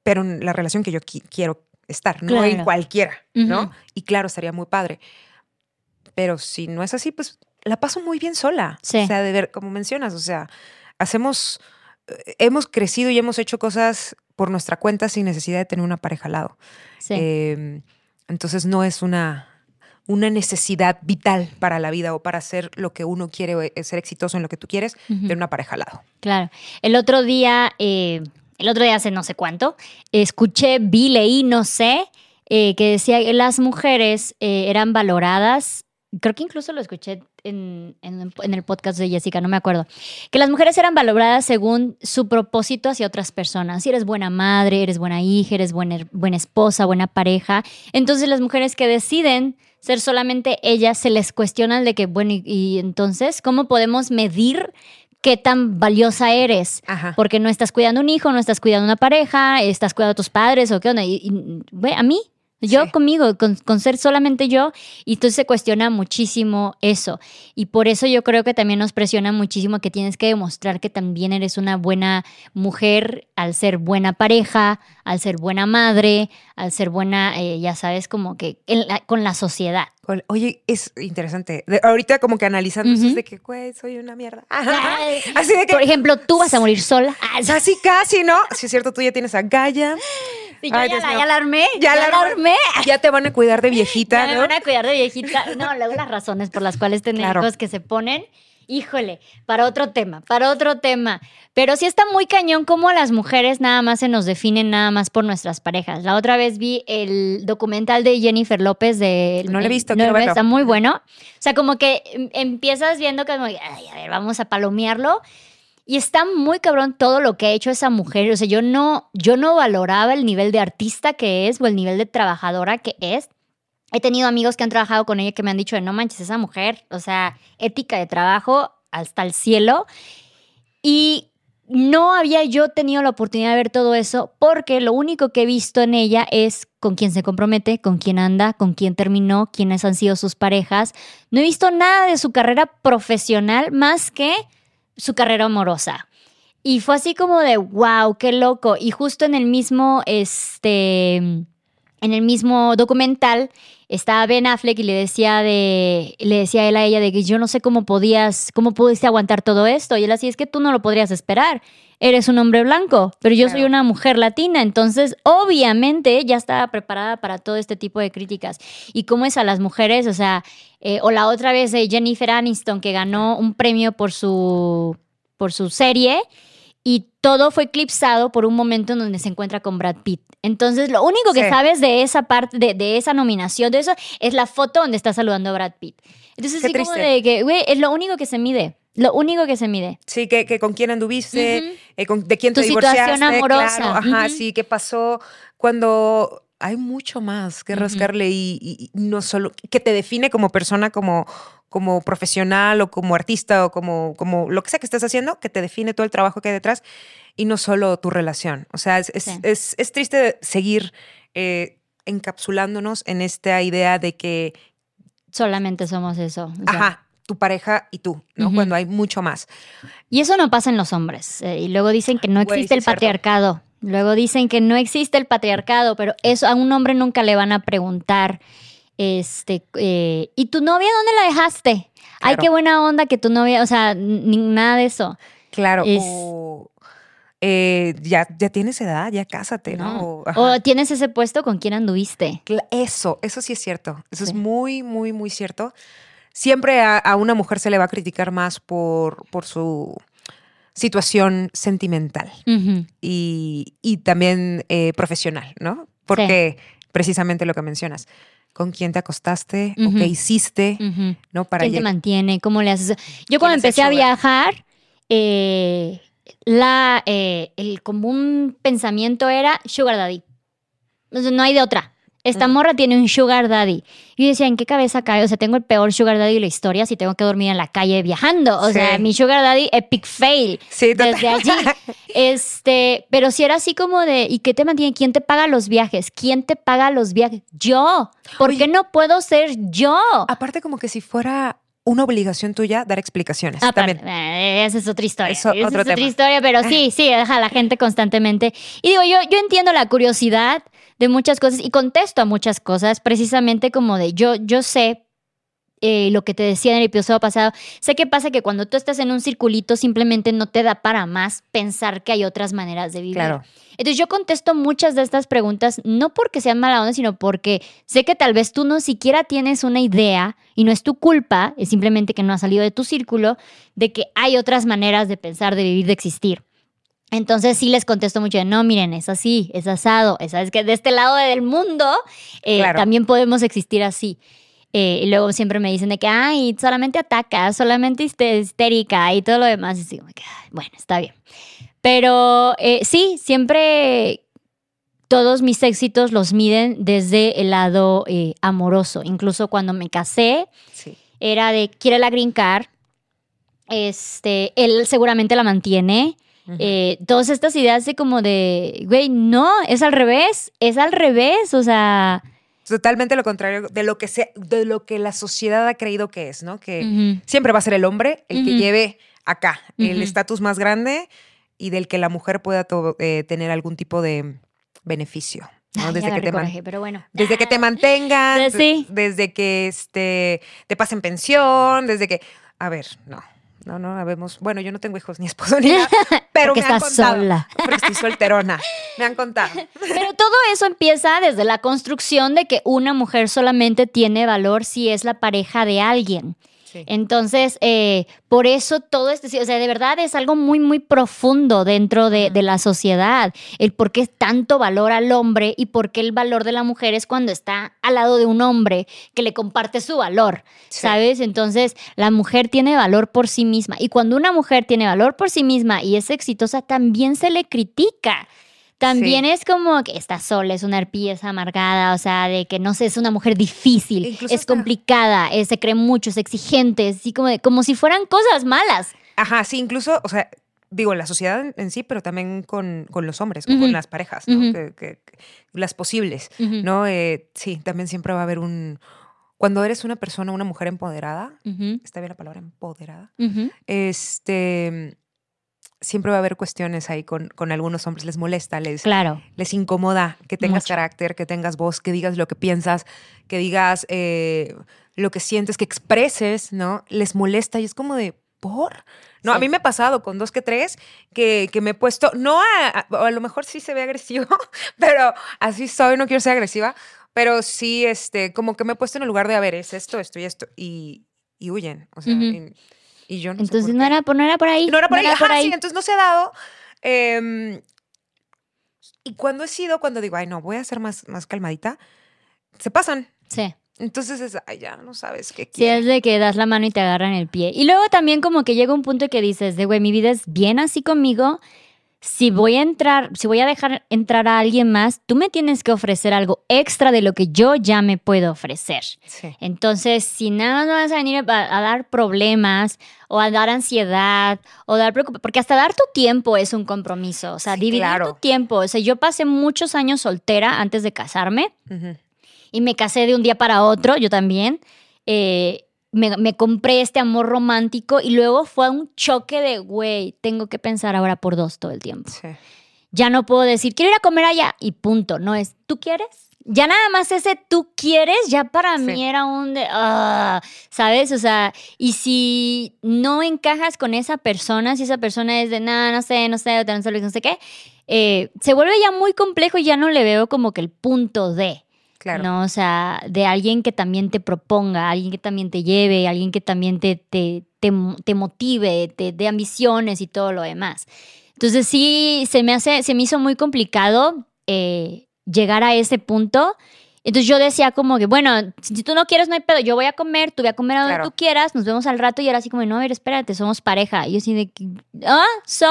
pero la relación que yo quiero estar, no en cualquiera, ¿no? Y claro, estaría muy padre. Pero si no es así, pues la paso muy bien sola. O sea, de ver, como mencionas, o sea, hacemos, eh, hemos crecido y hemos hecho cosas por nuestra cuenta sin necesidad de tener una pareja al lado. Em, entonces no es una, una necesidad vital para la vida o para hacer lo que uno quiere, eh, ser exitoso en lo que tú quieres, de una pareja al lado. Claro. El otro día, eh, el otro día hace no sé cuánto, escuché, vi, leí, no sé, eh, que decía que las mujeres eran valoradas, creo que incluso lo escuché en, el podcast de Jessica, no me acuerdo, que las mujeres eran valoradas según su propósito hacia otras personas. Si eres buena madre, eres buena hija, eres buena, buena esposa, buena pareja. Entonces las mujeres que deciden ser solamente ellas, se les cuestiona de que, bueno, y, entonces, ¿cómo podemos medir qué tan valiosa eres. Ajá. Porque no estás cuidando un hijo, no estás cuidando una pareja, estás cuidando a tus padres o qué onda. Y, y, a mí, yo Sí. conmigo, con, con ser solamente yo, y entonces se cuestiona muchísimo eso. Y por eso yo creo que también nos presiona muchísimo que tienes que demostrar que también eres una buena mujer al ser buena pareja, al ser buena madre, al ser buena, eh, ya sabes, como que en la- con la sociedad. Oye, es interesante. De- ahorita como que analizando eso es de que, güey, soy una mierda. Ay, Así de que, Por ejemplo, tú vas a morir sola. Casi, casi, ¿no? Si es cierto, tú ya tienes a Gaia. Sí, yo Ay, ya, la, ya la armé. Ya Ya, la armé. Ya te van a cuidar de Ya viejita, me ¿no? van a cuidar de viejita. No, luego las razones por las cuales tener Claro. hijos que se ponen, híjole, para otro tema, para otro tema. Pero sí está muy cañón cómo las mujeres nada más se nos definen nada más por nuestras parejas. La otra vez vi el documental de Jennifer López de... No lo he visto, no. Está muy bueno. O sea, como que em- empiezas viendo como, ay, a ver, vamos a palomearlo. Y está muy cabrón todo lo que ha hecho esa mujer. O sea, yo no, yo no valoraba el nivel de artista que es o el nivel de trabajadora que es. He tenido amigos que han trabajado con ella que me han dicho, no manches, esa mujer, o sea, ética de trabajo hasta el cielo. Y no había yo tenido la oportunidad de ver todo eso porque lo único que he visto en ella es con quién se compromete, con quién anda, con quién terminó, quiénes han sido sus parejas. No he visto nada de su carrera profesional más que su carrera amorosa. Y fue así como de, wow, qué loco. Y justo en el mismo, este, en el mismo documental estaba Ben Affleck y le decía de, le decía él a ella de que yo no sé cómo podías, cómo pudiste aguantar todo esto. Y él así es que tú no lo podrías esperar. Eres un hombre blanco, pero yo soy una mujer latina, entonces obviamente ya estaba preparada para todo este tipo de críticas. Y cómo es a las mujeres, o sea, eh, o la otra vez de Jennifer Aniston que ganó un premio por su por su serie y todo fue eclipsado por un momento en donde se encuentra con Brad Pitt. Entonces, lo único que Sí. sabes de esa parte, de, de esa nominación, de eso, es la foto donde está saludando a Brad Pitt. Entonces, Qué sí, como triste. de que, güey, es lo único que se mide. Lo único que se mide. Sí, que, que con quién anduviste, Ujú. eh, con- de quién te Tu situación divorciaste. amorosa. Claro, ajá, Ujú. sí, qué pasó cuando hay mucho más que rascarle y, y- y no solo que te define como persona, como, como profesional o como artista o como, como lo que sea que estés haciendo, que te define todo el trabajo que hay detrás y no solo tu relación. O sea, es, es, Sí. es- es triste seguir eh, encapsulándonos en esta idea de que, Solamente somos eso. o sea. ajá, tu pareja y tú, ¿no? Cuando hay mucho más. Y eso no pasa en los hombres. eh, y luego dicen que no Güey, existe sí el cierto. Luego dicen que no existe el patriarcado, pero eso a un hombre nunca le van a preguntar. Este, eh, ¿y tu novia dónde la dejaste? Ay, qué buena onda que tu novia, o sea, ni nada de eso. Claro, Es- o eh, ya, ya tienes edad, ya cásate, ¿no? ¿no? O, tienes ese puesto con quién anduviste. Eso, eso sí es cierto. Eso es muy, muy, muy cierto. Siempre a, a una mujer se le va a criticar más por, por su situación sentimental Ujú. y, y también eh, profesional, ¿no? Porque precisamente lo que mencionas, con quién te acostaste o qué hiciste, Ujú. ¿no? Para ¿Quién te mantiene? ¿Cómo le haces? Yo cuando empecé a viajar, eh, la, eh, el común pensamiento era sugar daddy. O sea, no hay de otra. Esta Mm. morra tiene un sugar daddy. Y yo decía, ¿en qué cabeza cae? O sea, tengo el peor sugar daddy de la historia si tengo que dormir en la calle viajando. O Sí. sea, mi sugar daddy, epic fail. Sí, total. Desde allí. Este, pero si era así como de, ¿y qué te mantiene? ¿Quién te paga los viajes? ¿Quién te paga los viajes? Yo. ¿Por Oye. qué no puedo ser yo? Aparte como que si fuera una obligación tuya dar explicaciones. Aparte, también. eh, esa es otra historia. Eso, esa es otra tema. historia, pero sí, sí, deja a la gente constantemente. Y digo, yo, yo entiendo la curiosidad de muchas cosas y contesto a muchas cosas, precisamente como de yo, yo sé eh, lo que te decía en el episodio pasado. Sé que pasa que cuando tú estás en un circulito simplemente no te da para más pensar que hay otras maneras de vivir. Claro. Entonces yo contesto muchas de estas preguntas no porque sean mala onda, sino porque sé que tal vez tú no siquiera tienes una idea y no es tu culpa, es simplemente que no has salido de tu círculo, de que hay otras maneras de pensar, de vivir, de existir. Entonces sí les contesto mucho no, miren, es así, es asado, es, es que de este lado del mundo eh, Claro. también podemos existir así. Eh, y luego siempre me dicen de que, ay, solamente atacas, solamente histérica y todo lo demás. Y "Ay, bueno, está bien. Pero eh, sí, siempre todos mis éxitos los miden desde el lado eh, amoroso. Incluso cuando me casé, Sí. era de, quiere la green card, este, él seguramente la mantiene. Eh, todas estas ideas de como de, güey, no, es al revés, es al revés, o sea, Totalmente lo contrario de lo que se, de lo que la sociedad ha creído que es, ¿no? Que siempre va a ser el hombre el que lleve acá el estatus más grande y del que la mujer pueda eh, tener algún tipo de beneficio. ¿no? ay, Desde, que te coraje, pero bueno. desde que te mantengan, sí. desde que este, te pasen pensión, desde que... A ver, no. No, no habemos. Bueno, yo no tengo hijos ni esposo ni nada, pero Porque me han estás contado. sola. Porque estoy solterona. Me han contado. Pero todo eso empieza desde la construcción de que una mujer solamente tiene valor si es la pareja de alguien. Sí. Entonces, eh, por eso todo este, o sea, de verdad es algo muy, muy profundo dentro de, de la sociedad, el por qué tanto valor al hombre y por qué el valor de la mujer es cuando está al lado de un hombre que le comparte su valor, Sí. ¿sabes? Entonces, la mujer tiene valor por sí misma y cuando una mujer tiene valor por sí misma y es exitosa, también se le critica. También Sí. es como que está sola, es una arpía, es amargada, o sea, de que no sé, es una mujer difícil, Incluso es hasta- complicada, eh, se cree mucho, es exigente, es así como, de- como si fueran cosas malas. Ajá, sí, incluso, o sea, digo, la sociedad en, en sí, pero también con, con los hombres, con las parejas, ¿no? Ujú. Que- que- que- las posibles, ¿no? Eh, sí, también siempre va a haber un... Cuando eres una persona, una mujer empoderada, está bien la palabra empoderada, este... Siempre va a haber cuestiones ahí con, con algunos hombres, les molesta, les, Claro. les incomoda que tengas Mucho. carácter, que tengas voz, que digas lo que piensas, que digas eh, lo que sientes, que expreses, ¿no? Les molesta y es como de, ¿por? No, a mí me ha pasado con dos que tres que, que me he puesto, no a, a, a lo mejor sí se ve agresivo, pero así soy, no quiero ser agresiva, pero sí, este, como que me he puesto en el lugar de, a ver, es esto, esto y esto, y, y huyen, o sea, y, y yo no Entonces no era, por- no era por ahí. No era por ahí. Ajá, ahí. sí, entonces no se ha dado. Em, y cuando he sido, cuando digo, ay, no, voy a ser más, más calmadita, se pasan. Sí. Entonces es, ay, ya no sabes qué Sí, quieres. es de que das la mano y te agarran el pie. Y luego también como que llega un punto que dices, de güey, mi vida es bien así conmigo. Si voy a entrar, si voy a dejar entrar a alguien más, tú me tienes que ofrecer algo extra de lo que yo ya me puedo ofrecer. Sí. Entonces, si nada más vas a venir a, a dar problemas o a dar ansiedad o dar preocupación, porque hasta dar tu tiempo es un compromiso, o sea, Sí, dividir claro. tu tiempo. O sea, yo pasé muchos años soltera antes de casarme y me casé de un día para otro, yo también. Eh, me, me compré este amor romántico y luego fue un choque de, güey, tengo que pensar ahora por dos todo el tiempo. Sí. Ya no puedo decir, quiero ir a comer allá y punto. No es, ¿tú quieres? Ya nada más ese tú quieres, ya para Sí. mí era un de, ah, ¿sabes? O sea, y si no encajas con esa persona, si esa persona es de, nada, no sé, no sé, no sé, no sé qué, eh, se vuelve ya muy complejo y ya no le veo como que el punto de. Claro. ¿no? O sea, de alguien que también te proponga, alguien que también te lleve, alguien que también te, te, te, te motive, te dé ambiciones y todo lo demás. Entonces sí, se me hace, se me hizo muy complicado eh, llegar a ese punto. Entonces yo decía como que, bueno, si tú no quieres, no hay pedo, yo voy a comer, tú voy a comer a donde Claro. tú quieras, nos vemos al rato y ahora así como, no, a ver, espérate, somos pareja. Y yo así de, ah, so,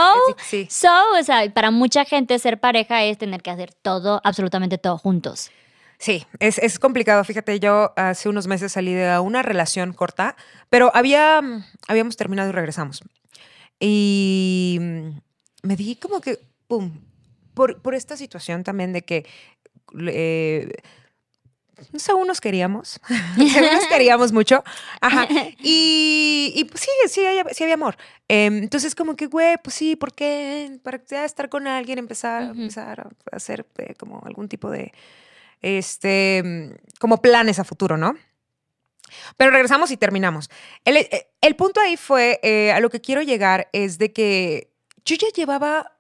Sí, sí. so, o sea, para mucha gente ser pareja es tener que hacer todo, absolutamente todo juntos. Sí, es, es complicado. Fíjate, yo hace unos meses salí de una relación corta, pero había, mm, habíamos terminado y regresamos. Y mm, me di como que, pum, por, por esta situación también de que, eh, según nos queríamos, según nos queríamos mucho, ajá, y, y pues sí, sí, hay- sí había amor. Em, entonces como que, güey, pues sí, ¿por qué? Para ya estar con alguien, empezar, empezar a hacer eh, como algún tipo de este, mm, como planes a futuro, ¿no? Pero regresamos y terminamos. El, eh, el punto ahí fue, eh, a lo que quiero llegar es de que yo ya llevaba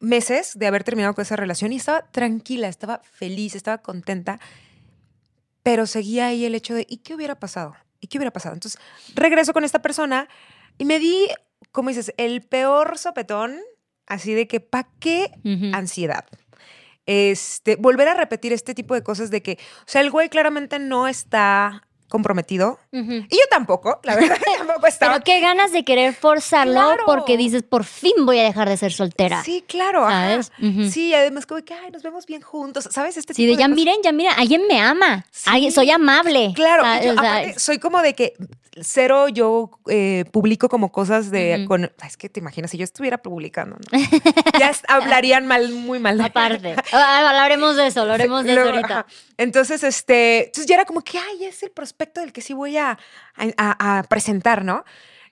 meses de haber terminado con esa relación y estaba tranquila, estaba feliz, estaba contenta, pero seguía ahí el hecho de, ¿y qué hubiera pasado? ¿Y qué hubiera pasado? Entonces, regreso con esta persona y me di, como dices, el peor sopetón, así de que, ¿pa' qué ansiedad. Este, volver a repetir este tipo de cosas de que, o sea, el güey claramente no está comprometido. Y yo tampoco, la verdad, tampoco estaba. Pero qué ganas de querer forzarlo Claro. porque dices, por fin voy a dejar de ser soltera. Sí, claro. Sí, además como que, ay, nos vemos bien juntos. ¿Sabes? Este Sí, tipo de ya cosas. miren, ya miren, alguien me ama. Sí. Alguien- soy amable. Claro, ¿sabes? yo, aparte, soy como de que cero yo eh, publico como cosas de con es que te imaginas si yo estuviera publicando, ¿no? ya hablarían mal, muy mal. de- aparte. Ah, hablaremos de eso, hablaremos de eso ahorita. ajá. Entonces, este, entonces ya era como que, ay, es el prospecto del que sí voy a, a- a- a presentar, ¿no?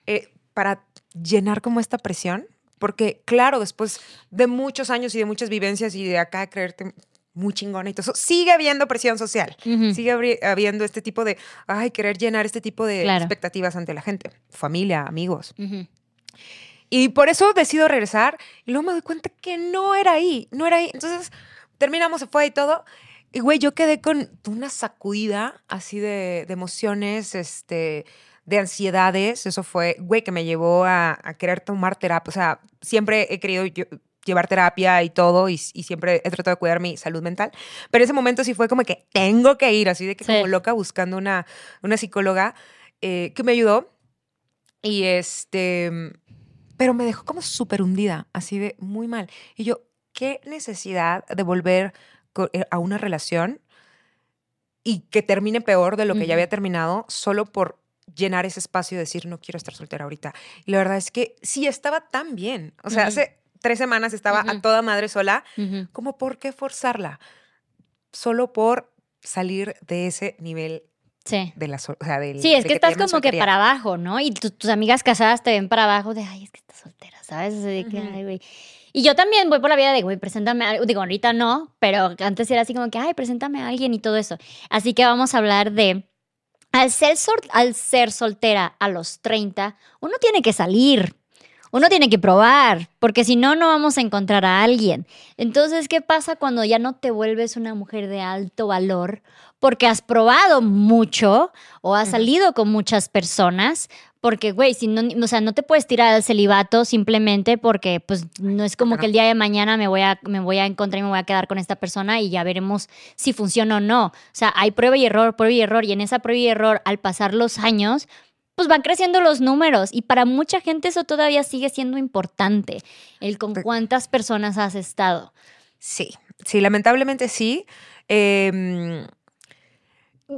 Eh, para llenar como esta presión, porque claro, después de muchos años y de muchas vivencias y de acá creerte muy chingona y todo eso, sigue habiendo presión social. Sigue habiendo este tipo de, ay, querer llenar este tipo de Claro. expectativas ante la gente, familia, amigos. Ujú. Y por eso decido regresar y luego me doy cuenta que no era ahí, no era ahí. Entonces terminamos, se fue y todo. Y güey, yo quedé con una sacudida así de, de emociones, este, de ansiedades. Eso fue, güey, que me llevó a, a querer tomar terapia. O sea, siempre he querido yo- llevar terapia y todo y, y siempre he tratado de cuidar mi salud mental. Pero ese momento sí fue como que tengo que ir, así de que Sí. como loca buscando una, una psicóloga eh, que me ayudó. Y este, pero me dejó como súper hundida, así de muy mal. Y yo, ¿qué necesidad de volver a una relación y que termine peor de lo que ya había terminado solo por llenar ese espacio y decir, no quiero estar soltera ahorita? Y la verdad es que sí estaba tan bien. O sea, hace tres semanas estaba a toda madre sola. ¿Cómo por qué forzarla? Solo por salir de ese nivel Sí. de la o sea, del- Sí, es que estás como que para abajo, ¿no? Y tu- tus amigas casadas te ven para abajo de, ay, es que estás soltera, ¿sabes? Así de que, ay, güey. Y yo también voy por la vida de, güey, preséntame a. Digo, ahorita no, pero antes era así como que, ay, preséntame a alguien y todo eso. Así que vamos a hablar de, al ser, sol- al ser soltera a los 30, uno tiene que salir. Uno tiene que probar, porque si no, no vamos a encontrar a alguien. Entonces, ¿qué pasa cuando ya no te vuelves una mujer de alto valor? Porque has probado mucho o has salido con muchas personas. Porque, güey, si no, o sea, no te puedes tirar al celibato simplemente porque, pues, no es como que el día de mañana me voy, a, me voy a encontrar y me voy a quedar con esta persona y ya veremos si funciona o no. O sea, hay prueba y error, prueba y error. Y en esa prueba y error, al pasar los años, pues van creciendo los números y para mucha gente eso todavía sigue siendo importante, el con cuántas personas has estado. Sí, sí, lamentablemente sí. Em,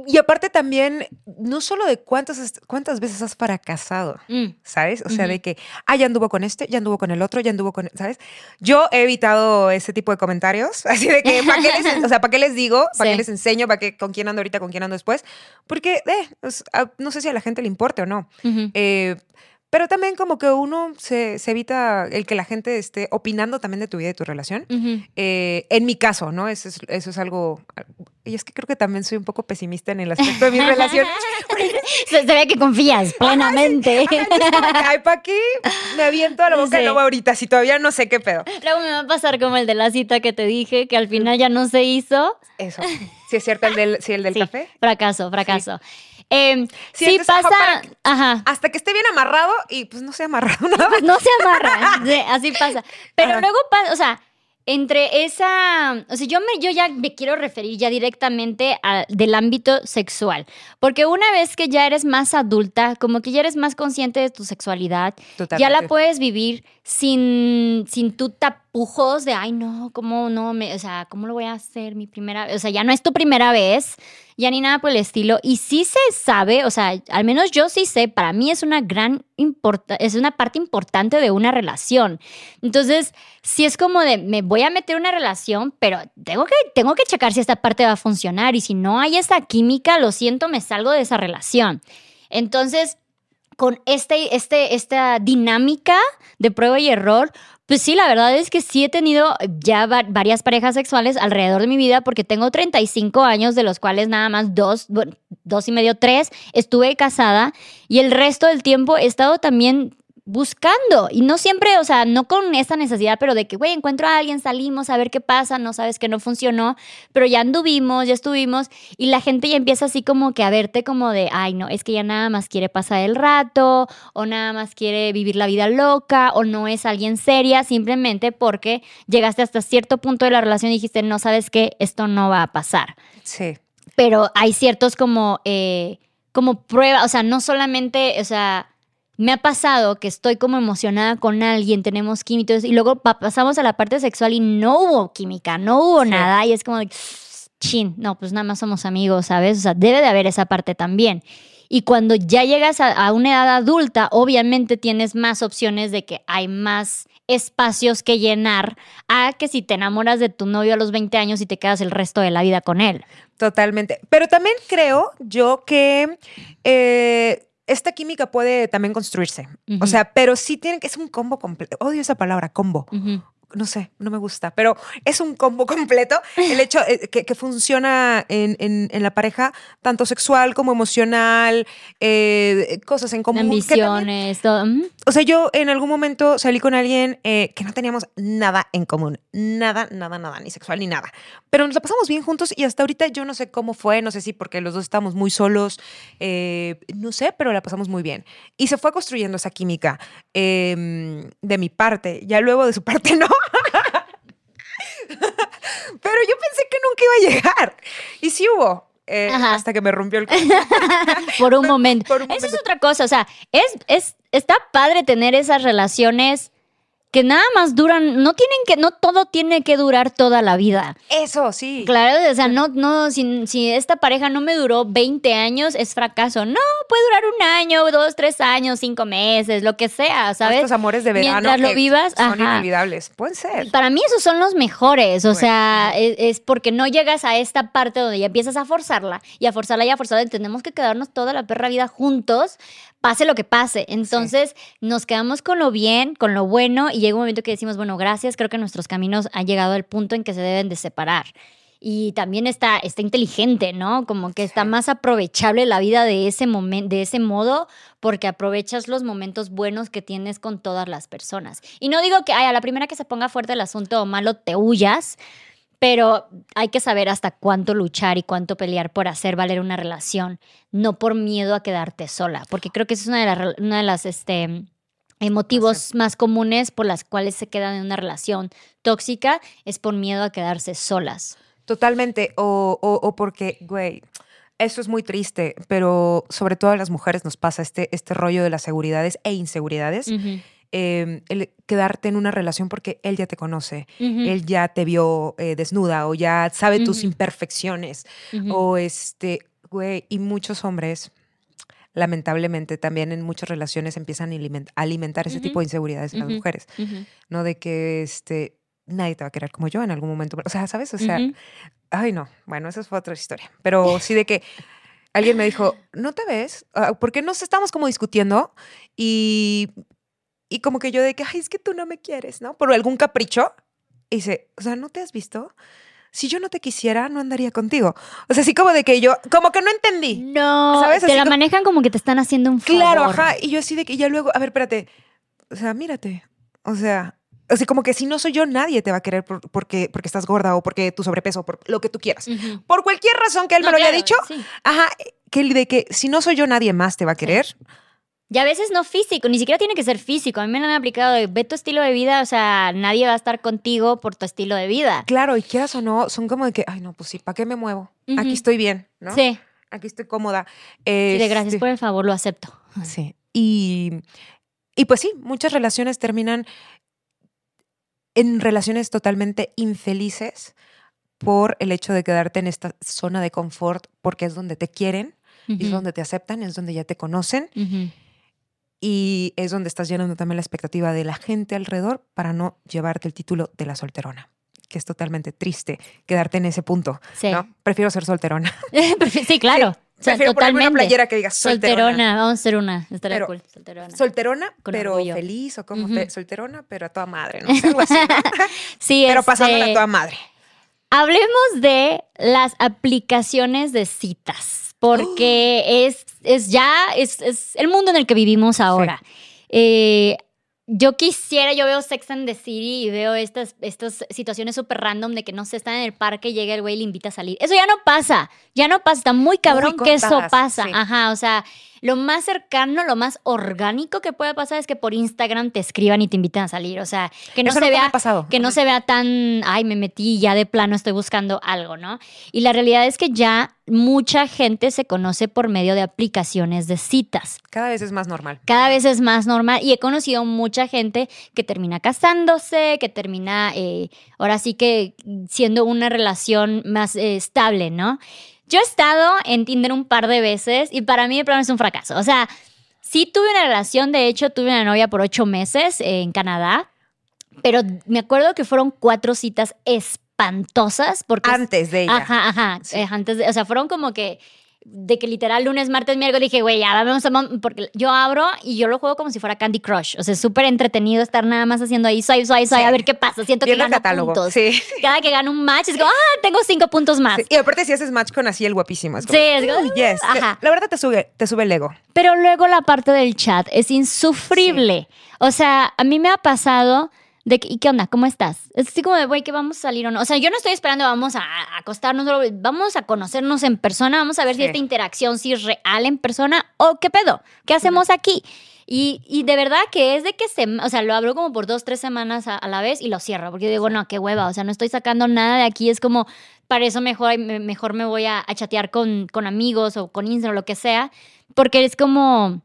y aparte también, no solo de cuántas, cuántas veces has fracasado, Mm, ¿sabes? O sea, de que, ah, ya anduvo con este, ya anduvo con el otro, ya anduvo con, ¿sabes? Yo he evitado ese tipo de comentarios, así de que, ¿para qué les, o sea, ¿para qué les digo? ¿Para Sí. qué les enseño? ¿Para qué, con quién ando ahorita, con quién ando después? Porque, eh, no sé si a la gente le importe o no. Eh, pero también como que uno se, se evita el que la gente esté opinando también de tu vida y de tu relación. Ujú. Eh, en mi caso, ¿no? Eso es, eso es algo... Y es que creo que también soy un poco pesimista en el aspecto de mi relación. Se, se ve que confías plenamente. Ay, ¿para qué me aviento a la boca Sí. luego ahorita si todavía no sé qué pedo? Luego me va a pasar como el de la cita que te dije, que al final ya no se hizo. Eso. Si es cierto el del, sí, el del Sí, café. Fracaso, fracaso. Sí, sí, entonces, ajá, pasa. Ajá. Hasta que esté bien amarrado y pues no se nada. Pues no se amarra. Sí, así pasa. Pero Ajá. luego pasa, o sea, entre esa, o sea, yo me, yo ya me quiero referir ya directamente a- del ámbito sexual, porque una vez que ya eres más adulta, como que ya eres más consciente de tu sexualidad, ya la puedes vivir sin, sin tu tapujos de, ay, no, ¿cómo no? Me, o sea, ¿cómo lo voy a hacer mi primera vez? O sea, ya no es tu primera vez, ya ni nada por el estilo. Y sí se sabe, o sea, al menos yo sí sé, para mí es una gran es una parte importante de una relación. Entonces, sí es como de, me voy a meter una relación, pero tengo que, tengo que checar si esta parte va a funcionar. Y si no hay esa química, lo siento, me salgo de esa relación. Entonces, con este, este, esta dinámica de prueba y error, pues sí, la verdad es que sí he tenido ya va- varias parejas sexuales alrededor de mi vida porque tengo 35 años, de los cuales nada más dos, dos y medio, tres, estuve casada y el resto del tiempo he estado también buscando y no siempre, o sea, no con esa necesidad, pero de que, güey, encuentro a alguien, salimos a ver qué pasa, no sabes que no funcionó, pero ya anduvimos, ya estuvimos y la gente ya empieza así como que a verte como de, ay, no, es que ya nada más quiere pasar el rato o nada más quiere vivir la vida loca o no es alguien seria simplemente porque llegaste hasta cierto punto de la relación y dijiste, no sabes qué, esto no va a pasar Sí. pero hay ciertos como, eh, como prueba, o sea, no solamente, o sea, me ha pasado que estoy como emocionada con alguien, tenemos químicos y luego pasamos a la parte sexual y no hubo química, no hubo nada y es como, chin, no, pues nada más somos amigos, ¿sabes? O sea, debe de haber esa parte también. Y cuando ya llegas a, una edad adulta, obviamente tienes más opciones de que hay más espacios que llenar a que si te enamoras de tu novio a los 20 años y te quedas el resto de la vida con él. Totalmente. Pero también creo yo que eh, esta química puede también construirse. O sea, pero sí tiene que es un combo completo. Odio esa palabra, combo no sé, no me gusta, pero es un combo completo el hecho eh, que, funciona en, la pareja, tanto sexual como emocional, eh, cosas en común. Ambiciones, todo. O sea, yo en algún momento salí con alguien eh, que no teníamos nada en común, nada, nada, nada, ni sexual ni nada, pero nos la pasamos bien juntos y hasta ahorita yo no sé cómo fue, no sé si porque los dos estábamos muy solos, no sé, pero la pasamos muy bien. Y se fue construyendo esa química em, de mi parte, ya luego de su parte no. Pero yo pensé que nunca iba a llegar. Y sí hubo. Eh, hasta que me rompió el Por un momento. Esa es otra cosa. O sea, es, es, está padre tener esas relaciones que nada más duran, no tienen que, no todo tiene que durar toda la vida. Eso, sí. Claro, o sea, no, no, si, si esta pareja no me duró 20 años, es fracaso. No, puede durar un año, dos, tres años, cinco meses, lo que sea, ¿sabes? Estos amores de verano Mientras lo vivas, son inolvidables. Pueden ser. Para mí esos son los mejores, o sea, es, porque no llegas a esta parte donde ya empiezas a forzarla y a forzarla y a forzarla. Tenemos que quedarnos toda la perra vida juntos pase lo que pase. Entonces nos quedamos con lo bien, con lo bueno y llega un momento que decimos, bueno, gracias, creo que nuestros caminos han llegado al punto en que se deben de separar. Y también está, está inteligente, ¿no? Como que está más aprovechable la vida de ese momento, de ese modo, porque aprovechas los momentos buenos que tienes con todas las personas. Y no digo que ay, a la primera que se ponga fuerte el asunto o malo te huyas, pero hay que saber hasta cuánto luchar y cuánto pelear por hacer valer una relación, no por miedo a quedarte sola, porque creo que esa es una de las, una de las este, motivos más comunes por las cuales se quedan en una relación tóxica, es por miedo a quedarse solas. Totalmente, o, o, porque, güey, eso es muy triste, pero sobre todo a las mujeres nos pasa este, este rollo de las seguridades e inseguridades. Em, el quedarte en una relación porque él ya te conoce, él ya te vio eh, desnuda o ya sabe tus imperfecciones o este, güey, y muchos hombres lamentablemente también en muchas relaciones empiezan a alimentar ese tipo de inseguridades en las mujeres, ¿no? De que este, nadie te va a querer como yo en algún momento. O sea, ¿sabes? O sea, ay no, bueno, esa fue otra historia, pero sí de que alguien me dijo, ¿no te ves? Ah, porque nos estamos como discutiendo y y como que yo de que, ay, es que tú no me quieres, ¿no? Por algún capricho. Y dice, o sea, ¿no te has visto? Si yo no te quisiera, no andaría contigo. O sea, así como de que yo, como que no entendí. No, ¿sabes? te la manejan como que te están haciendo un favor. Claro, ajá. Y yo así de que ya luego, a ver, espérate. O sea, mírate. O sea, así como que si no soy yo, nadie te va a querer porque, porque estás gorda o porque tu sobrepeso, por lo que tú quieras. Por cualquier razón que él me lo haya dicho, ajá, que de que si no soy yo, nadie más te va a querer. Y a veces no físico, ni siquiera tiene que ser físico. A mí me lo han aplicado de ve tu estilo de vida, o sea, nadie va a estar contigo por tu estilo de vida. Claro, y quieras o no, son como de que, ay, no, pues sí, ¿para qué me muevo? Aquí estoy bien, ¿no? Sí. Aquí estoy cómoda. sí, de gracias este por el favor, lo acepto. Sí. Y, y pues sí, muchas relaciones terminan en relaciones totalmente infelices por el hecho de quedarte en esta zona de confort, porque es donde te quieren, es donde te aceptan, es donde ya te conocen. Y es donde estás llenando también la expectativa de la gente alrededor para no llevarte el título de la solterona que es totalmente triste quedarte en ese punto. Sí. ¿no? Prefiero ser solterona. sí, claro. prefiero ponerme una playera que diga solterona. solterona. Vamos a ser una. Estaría cool. Solterona. Solterona, pero feliz o como solterona, pero a toda madre, ¿no? Algo así, sí, Pero pasándola a toda madre. Hablemos de las aplicaciones de citas porque es, es ya, es, es, el mundo en el que vivimos ahora. Eh, yo quisiera, yo veo Sex and the City y veo estas, estas situaciones súper random de que no se está en el parque, llega el güey y le invita a salir. Eso ya no pasa, ya no pasa, está muy cabrón que eso pasa. Ajá, o sea, lo más cercano, lo más orgánico que puede pasar es que por Instagram te escriban y te invitan a salir. O sea, que no Eso se vea. pasado. Que no se vea tan, ay, me metí y ya de plano estoy buscando algo, ¿no? Y la realidad es que ya mucha gente se conoce por medio de aplicaciones de citas. Cada vez es más normal. Cada vez es más normal y he conocido mucha gente que termina casándose, que termina eh, ahora sí que siendo una relación más eh, estable, ¿no? Yo he estado en Tinder un par de veces y para mí de plano es un fracaso. O sea, sí tuve una relación, de hecho tuve una novia por ocho meses en Canadá, pero me acuerdo que fueron cuatro citas espantosas porque... Antes de ella. Ajá, ajá. Sí. eh, antes de, o sea, fueron como que de que literal lunes, martes, miércoles dije, güey, ya vamos a porque yo abro y yo lo juego como si fuera Candy Crush. O sea, es súper entretenido estar nada más haciendo ahí, swipe, swipe, Sí. a ver qué pasa. Siento que gano catálogo. puntos. Sí. Cada que gano un match es como, ah, tengo cinco puntos más. Sí, Y aparte si haces match con así el guapísimo. Es como, Sí, es como, "Uy, yes". ajá. La verdad te sube, te sube el ego. Pero luego la parte del chat es insufrible. O sea, a mí me ha pasado de que, ¿y qué onda? ¿Cómo estás? Es así como de, güey, que vamos a salir o no. O sea, yo no estoy esperando, vamos a acostarnos, vamos a conocernos en persona, vamos a ver si Sí. esta interacción sí es real en persona o qué pedo, qué hacemos aquí. Y, y de verdad que es de que se, o sea, lo abro como por dos, tres semanas a, a la vez y lo cierro, porque digo, no, qué hueva, o sea, no estoy sacando nada de aquí, es como, para eso mejor, me- mejor me voy a, a chatear con, con amigos o con Instagram o lo que sea, porque es como,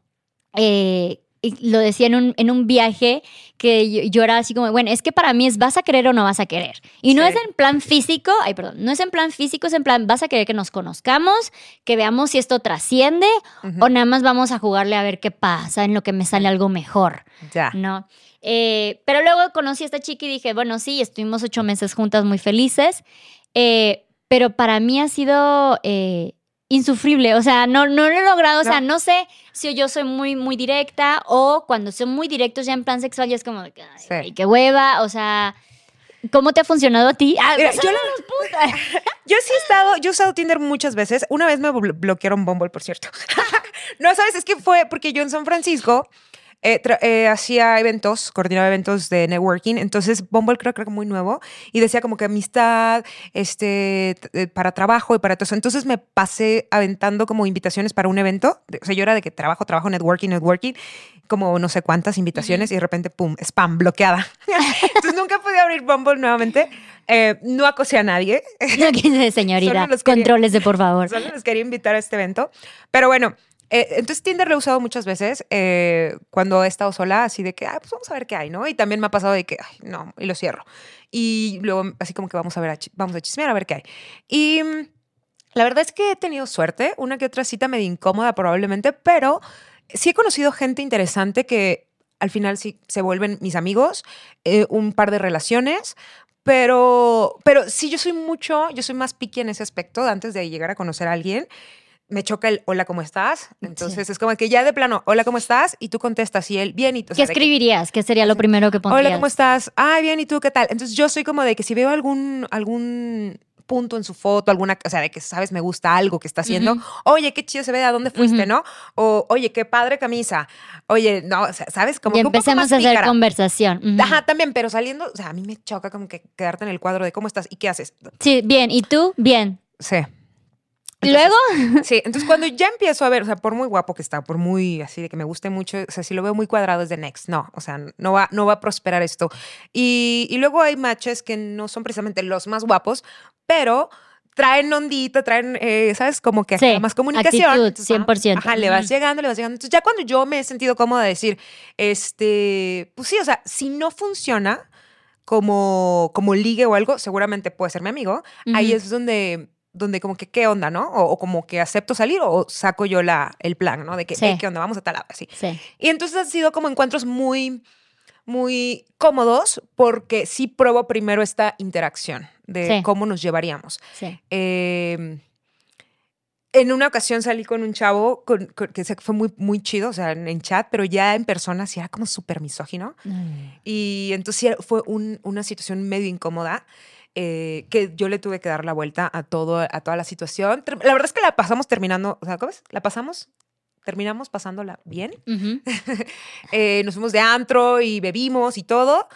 eh, y lo decía en un, en un viaje que yo, yo era así como, bueno, es que para mí es vas a querer o no vas a querer. Y no Sí. es en plan físico, ay, perdón, no es en plan físico, es en plan vas a querer que nos conozcamos, que veamos si esto trasciende o nada más vamos a jugarle a ver qué pasa, en lo que me sale algo mejor, Ya. ¿no? Eh, pero luego conocí a esta chica y dije, bueno, sí, estuvimos ocho meses juntas muy felices, eh, pero para mí ha sido eh, insufrible, o sea, no, no lo he logrado, o sea, no sé si yo soy muy, muy directa o cuando son muy directos ya en plan sexual ya es como, ay, Sí. qué hueva, o sea, ¿cómo te ha funcionado a ti? Ah, Mira, pues, yo ah, la- putas. Yo sí he estado, yo he usado Tinder muchas veces. Una vez me blo- bloquearon Bumble, por cierto. no, sabes, es que fue porque yo en San Francisco eh, eh, hacía eventos, coordinaba eventos de networking. Entonces, Bumble creo que era muy nuevo y decía como que amistad, este, eh, para trabajo y para todo eso. Entonces me pasé aventando como invitaciones para un evento. O sea, yo era de que trabajo, trabajo, networking, networking, como no sé cuántas invitaciones y de repente, pum, spam, bloqueada. Entonces nunca pude abrir Bumble nuevamente. Eh, no acosé a nadie. No quise, señorita, los controles de por favor. Solo les quería invitar a este evento. Pero bueno, eh, entonces Tinder lo he usado muchas veces eh, cuando he estado sola, así de que, ah, pues vamos a ver qué hay, ¿no? Y también me ha pasado de que, ay, no, y lo cierro. Y luego, así como que vamos a ver, a vamos a chismear a ver qué hay. Y mm, la verdad es que he tenido suerte, una que otra cita medio incómoda probablemente, pero sí he conocido gente interesante que al final sí se vuelven mis amigos, eh, un par de relaciones, pero, pero sí yo soy mucho, yo soy más picky en ese aspecto, antes de llegar a conocer a alguien. Me choca el hola, ¿cómo estás? Entonces es como que ya de plano, hola, ¿cómo estás? Y tú contestas y él, bien, y tú. ¿Qué escribirías? ¿Qué sería lo primero que pondrías? Hola, ¿cómo estás? Ah, bien, ¿y tú qué tal? Entonces yo soy como de que si veo algún, algún punto en su foto, alguna, o sea, de que sabes, me gusta algo que está haciendo, oye, qué chido se ve, ¿a dónde fuiste, no? O, oye, qué padre camisa. Oye, no, o sea, ¿sabes? Como y que empecemos a hacer pícara. conversación. Ajá, también, pero saliendo, o sea, a mí me choca como que quedarte en el cuadro de cómo estás y qué haces. Sí, bien. ¿Y tú? Bien. Sí. ¿Y Entonces, luego? Sí, entonces cuando ya empiezo a ver, o sea, por muy guapo que está, por muy así de que me guste mucho, o sea, si lo veo muy cuadrado es de next, no, o sea, no va, no va a prosperar esto. Y, y luego hay matches que no son precisamente los más guapos, pero traen ondita, traen, eh, ¿sabes? Como que Sí, más comunicación. actitud, Entonces, ajá, 100%. Ajá, le vas llegando, le vas llegando. Entonces ya cuando yo me he sentido cómoda de decir, este, pues sí, o sea, si no funciona como, como ligue o algo, seguramente puede ser mi amigo. Ahí es donde, donde como que, ¿qué onda, no? O, o como que acepto salir o saco yo la, el plan, ¿no? De que, Sí. "Hey, ¿qué onda? Vamos a tal lado, así. Sí. Y entonces han sido como encuentros muy, muy cómodos porque sí pruebo primero esta interacción de Sí. cómo nos llevaríamos. Sí. Eh, en una ocasión salí con un chavo con- con- que fue muy, muy chido, o sea, en, en chat, pero ya en persona sí era como súper misógino. Y entonces fue un- una situación medio incómoda. Eh, que yo le tuve que dar la vuelta a todo a toda la situación. La verdad es que la pasamos terminando, o sea, ¿cómo es? La pasamos, terminamos pasándola bien. Eh, nos fuimos de antro y bebimos y todo.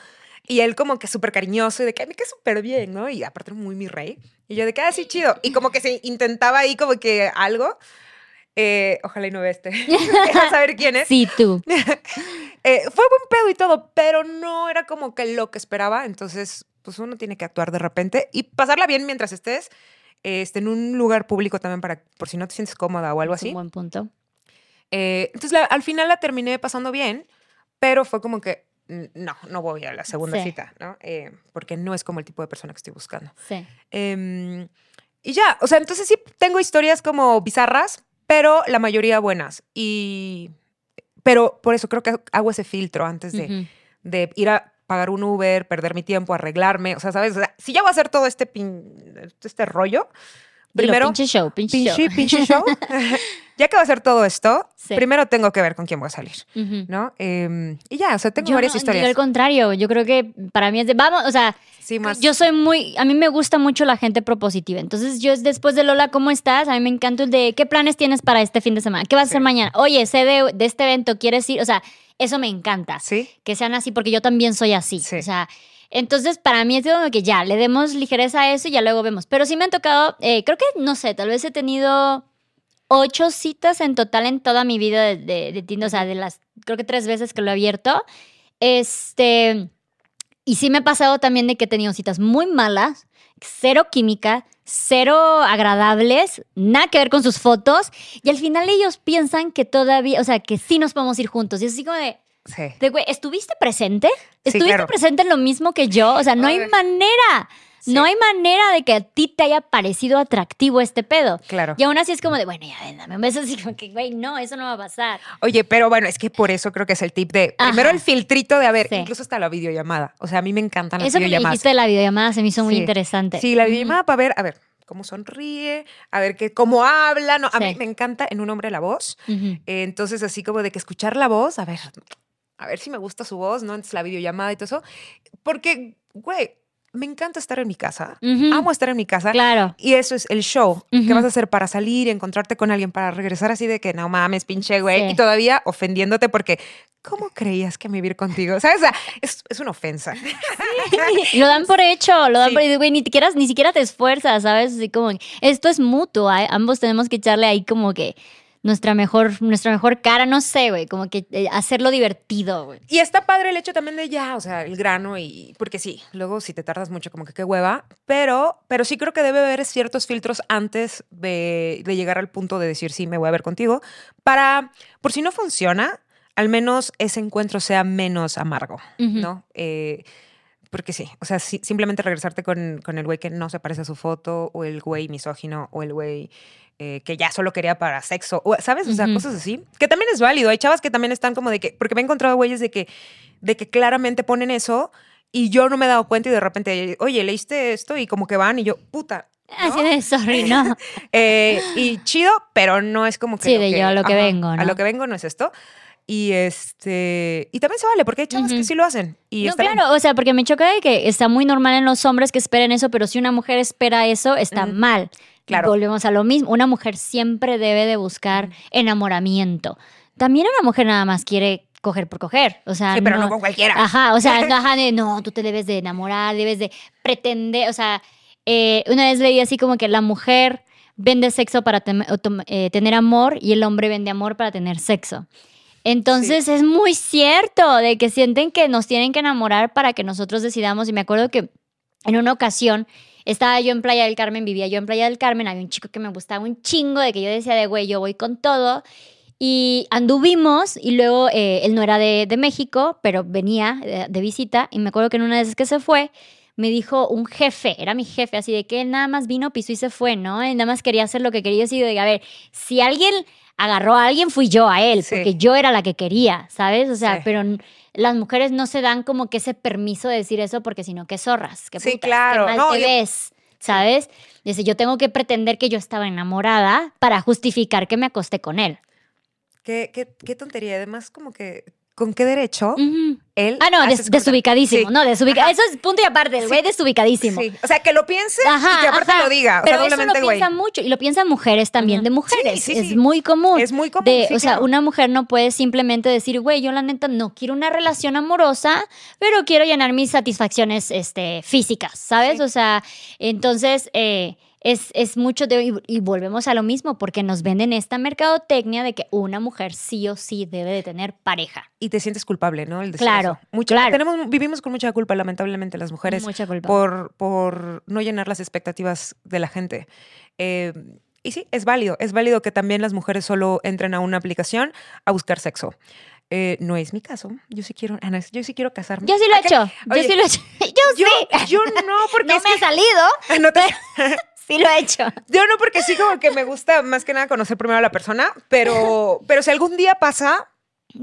Y él como que súper cariñoso y de que a mí que súper bien, ¿no? Y aparte muy mi rey. Y yo de que, ah, sí, chido. Y como que se intentaba ahí como que algo. Eh, ojalá y no vea este. Deja saber quién es. Sí, tú. Eh, fue buen pedo y todo, pero no era como que lo que esperaba. Entonces, pues uno tiene que actuar de repente y pasarla bien mientras estés este, en un lugar público también para, por si no te sientes cómoda o algo Es un así. buen punto. Eh, entonces, la- al final la terminé pasando bien, pero fue como que no, no voy a la segunda Sí. cita, ¿no? Eh, porque no es como el tipo de persona que estoy buscando. Sí. Em, y ya, o sea, entonces sí tengo historias como bizarras, pero la mayoría buenas. Y. Pero por eso creo que hago ese filtro antes de, de ir a pagar un Uber, perder mi tiempo, arreglarme. O sea, ¿sabes? O sea, si ya voy a hacer todo este, este rollo, primero. pinche show, pinche, Pinche, show. pinche show. ya que voy a hacer todo esto, Sí. primero tengo que ver con quién voy a salir. ¿no? Em, y ya, o sea, tengo Yo varias no, yo historias. al contrario, yo creo que para mí es de, vamos, o sea, Sí, más. yo soy muy, a mí me gusta mucho la gente propositiva. Entonces, yo es después de Lola, ¿cómo estás? A mí me encanta el de, ¿qué planes tienes para este fin de semana? ¿Qué vas a hacer mañana? Oye, sé de, de este evento, ¿quieres ir? O sea, eso me encanta. Sí, Que sean así, porque yo también soy así. Sí. O sea, entonces para mí es como que ya, le demos ligereza a eso y ya luego vemos. Pero sí me han tocado, eh, creo que, no sé, tal vez he tenido ocho citas en total en toda mi vida de, de, de Tinder. O sea, de las, creo que tres veces que lo he abierto. Este, y sí me ha pasado también de que he tenido citas muy malas, cero química, cero agradables, nada que ver con sus fotos. Y al final ellos piensan que todavía, o sea, que sí nos podemos ir juntos. Y es así como de, sí. de, güey, ¿estuviste presente? Sí, ¿Estuviste claro. presente en lo mismo que yo? O sea, no hay Ay. manera. Sí. No hay manera de que a ti te haya parecido atractivo este pedo. Claro. Y aún así es como de, bueno, ya ven, dame un beso así como que, güey, no, eso no va a pasar. Oye, pero bueno, es que por eso creo que es el tip de Ajá. primero el filtrito de a ver, Sí. incluso hasta la videollamada. O sea, a mí me encantan las Eso que me videollamadas. dijiste de la videollamada se me hizo muy interesante. Sí, la videollamada para ver, a ver, cómo sonríe, a ver qué, cómo habla. No, a Sí. mí me encanta en un hombre la voz. Eh, entonces, así como de que escuchar la voz, a ver, a ver si me gusta su voz, ¿no? Entonces, la videollamada y todo eso. Porque, güey, me encanta estar en mi casa. Amo estar en mi casa. Claro. Y eso es el show que Ujú. vas a hacer para salir, encontrarte con alguien, para regresar así de que no mames, pinche güey. Sí. Y todavía ofendiéndote porque, ¿cómo creías que me iba a ir contigo? ¿Sabes? O sea, es, es una ofensa. lo dan por hecho, lo dan Sí. por güey, ni siquiera, ni siquiera te esfuerzas, ¿sabes? Así como, esto es mutuo, ¿eh? ambos tenemos que echarle ahí como que nuestra mejor, nuestra mejor cara, no sé, güey, como que eh, hacerlo divertido, güey. Y está padre el hecho también de ya, o sea, el grano y. Porque sí, luego si te tardas mucho, como que qué hueva. Pero, pero sí creo que debe haber ciertos filtros antes de, de llegar al punto de decir sí, me voy a ver contigo. Para, por si no funciona, al menos ese encuentro sea menos amargo. ¿no? Eh, porque sí, o sea, simplemente regresarte con, con el güey que no se parece a su foto, o el güey misógino, o el güey eh, que ya solo quería para sexo, o, ¿sabes? O sea, Ujú. cosas así. Que también es válido. Hay chavas que también están como de que, porque me he encontrado güeyes de que, de que claramente ponen eso y yo no me he dado cuenta y de repente, oye, leíste esto y como que van y yo, puta. ¿no? Así de sorry, no. Eh, y chido, pero no es como que. Sí, de yo a lo que vengo, A ¿no? lo que vengo no es esto. Y este. Y también se vale, porque hay chavas que Ujú. sí lo hacen. Y no, bien. claro, o sea, porque me choca de que está muy normal en los hombres que esperen eso, pero si una mujer espera eso, está Ujú. mal. Claro. Volvemos a lo mismo. Una mujer siempre debe de buscar enamoramiento. También una mujer nada más quiere coger por coger. O sea, Sí, pero no con cualquiera. Ajá, o sea, no, ajá, de, no, tú te debes de enamorar, debes de pretender, o sea, eh, una vez leí así como que la mujer vende sexo para tem- eh, tener amor y el hombre vende amor para tener sexo. Entonces es muy cierto de que sienten que nos tienen que enamorar para que nosotros decidamos. Y me acuerdo que en una ocasión estaba yo en Playa del Carmen, vivía yo en Playa del Carmen, había un chico que me gustaba un chingo, de que yo decía de, güey, yo voy con todo. Y anduvimos y luego eh, él no era de, de México, pero venía de, de visita y me acuerdo que en una vez que se fue, me dijo un jefe, era mi jefe, así de que él nada más vino, pisó y se fue, ¿no? Él nada más quería hacer lo que quería. Así de, a ver, si alguien agarró a alguien, fui yo a él, Sí. porque yo era la que quería, ¿sabes? O sea, Sí. pero las mujeres no se dan como que ese permiso de decir eso porque si no, qué zorras, qué Sí, putas, claro. qué mal No, te yo- ves, ¿sabes? Dice, yo tengo que pretender que yo estaba enamorada para justificar que me acosté con él. Qué, qué, qué tontería. Además, como que, ¿con qué derecho. Él. Ah, no, des- desubicadísimo. Sí. No, desubica Ajá. Eso es punto y aparte. El Sí. desubicadísimo. Sí. O sea, que lo piense Ajá, y que aparte ajá. lo diga. O Pero sea, eso lo güey. piensan mucho y lo piensan mujeres también de mujeres. Sí, sí, es muy común. Es muy común, De, o sea, claro. una mujer no puede simplemente decir, güey, yo la neta no quiero una relación amorosa, pero quiero llenar mis satisfacciones este, físicas, ¿sabes? O sea, entonces eh, es, es mucho de. Y, y volvemos a lo mismo, porque nos venden esta mercadotecnia de que una mujer sí o sí debe de tener pareja. Y te sientes culpable, ¿no? El decir Claro, eso. Mucha- claro. Tenemos, vivimos con mucha culpa, lamentablemente, las mujeres. Mucha culpa. por, por no llenar las expectativas de la gente. Eh, y sí, es válido. Es válido que también las mujeres solo entren a una aplicación a buscar sexo. Eh, no es mi caso. Yo sí quiero, Ana, yo sí quiero casarme. Yo sí lo he hecho. Yo Oye, sí lo he hecho. Yo, Yo, sí. yo no, porque no es me ha que- salido. no te- Sí lo he hecho. yo no, porque sí como que me gusta más que nada conocer primero a la persona, pero, pero si algún día pasa,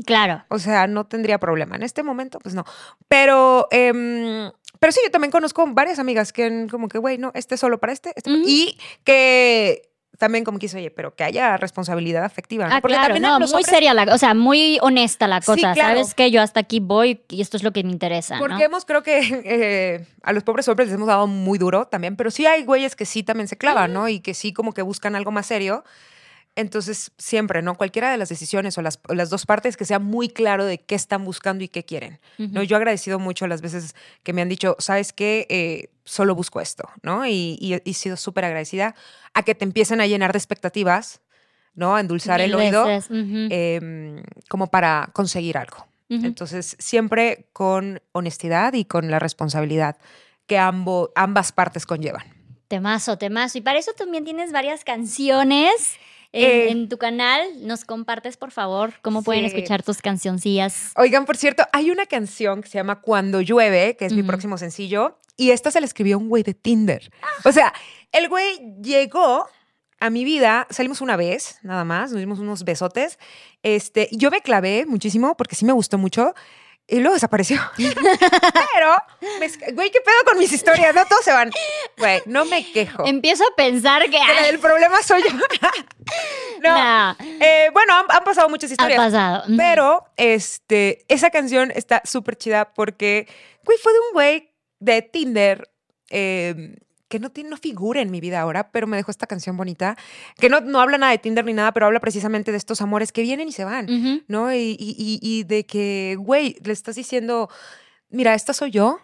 Claro. O sea, no tendría problema. En este momento, pues no. Pero, em, pero sí, yo también conozco varias amigas que como que, güey, no, este es solo para este. este-. Y que también como quiso, oye, pero que haya responsabilidad afectiva. ¿no? Ah, Porque claro, no, muy hombres- seria la, o sea, muy honesta la Sí, cosa. claro. Sabes que yo hasta aquí voy y esto es lo que me interesa. ¿no? Porque hemos, creo que eh, a los pobres hombres les hemos dado muy duro también, pero sí hay güeyes que sí también se clavan, ¿no? Y que sí como que buscan algo más serio. Entonces, siempre, ¿no? Cualquiera de las decisiones o las, o las dos partes que sea muy claro de qué están buscando y qué quieren. ¿no? Ujú. Yo he agradecido mucho las veces que me han dicho, ¿sabes qué? Eh, solo busco esto, ¿no? Y, y he- sido súper agradecida a que te empiecen a llenar de expectativas, ¿no? A endulzar el Mil oído veces, ujú, em, como para conseguir algo. ujú. Entonces, siempre con honestidad y con la responsabilidad que ambo- ambas partes conllevan. Temazo, temazo. Y para eso también tienes varias canciones en, Eh. en tu canal. ¿Nos compartes, por favor, cómo pueden escuchar tus cancioncillas? Oigan, por cierto, hay una canción que se llama Cuando llueve, que es mi próximo sencillo, y esta se la escribió un güey de Tinder. O sea, el güey llegó a mi vida, salimos una vez, nada más, nos dimos unos besotes. Este, yo me clavé muchísimo porque sí me gustó mucho. Y luego desapareció. Pero, me es- güey, ¿qué pedo con mis historias? No todos se van. Güey, no me quejo. Empiezo a pensar que... Del problema soy yo. no. Eh, bueno, han, han pasado muchas ha historias. pasado. Ujú. Pero este, esa canción está súper chida porque, güey, fue de un güey de Tinder eh, que no, tiene, no figura en mi vida ahora, pero me dejó esta canción bonita, que no, no habla nada de Tinder ni nada, pero habla precisamente de estos amores que vienen y se van. ¿no? Y, y- y- y de que, güey, le estás diciendo, mira, esta soy yo,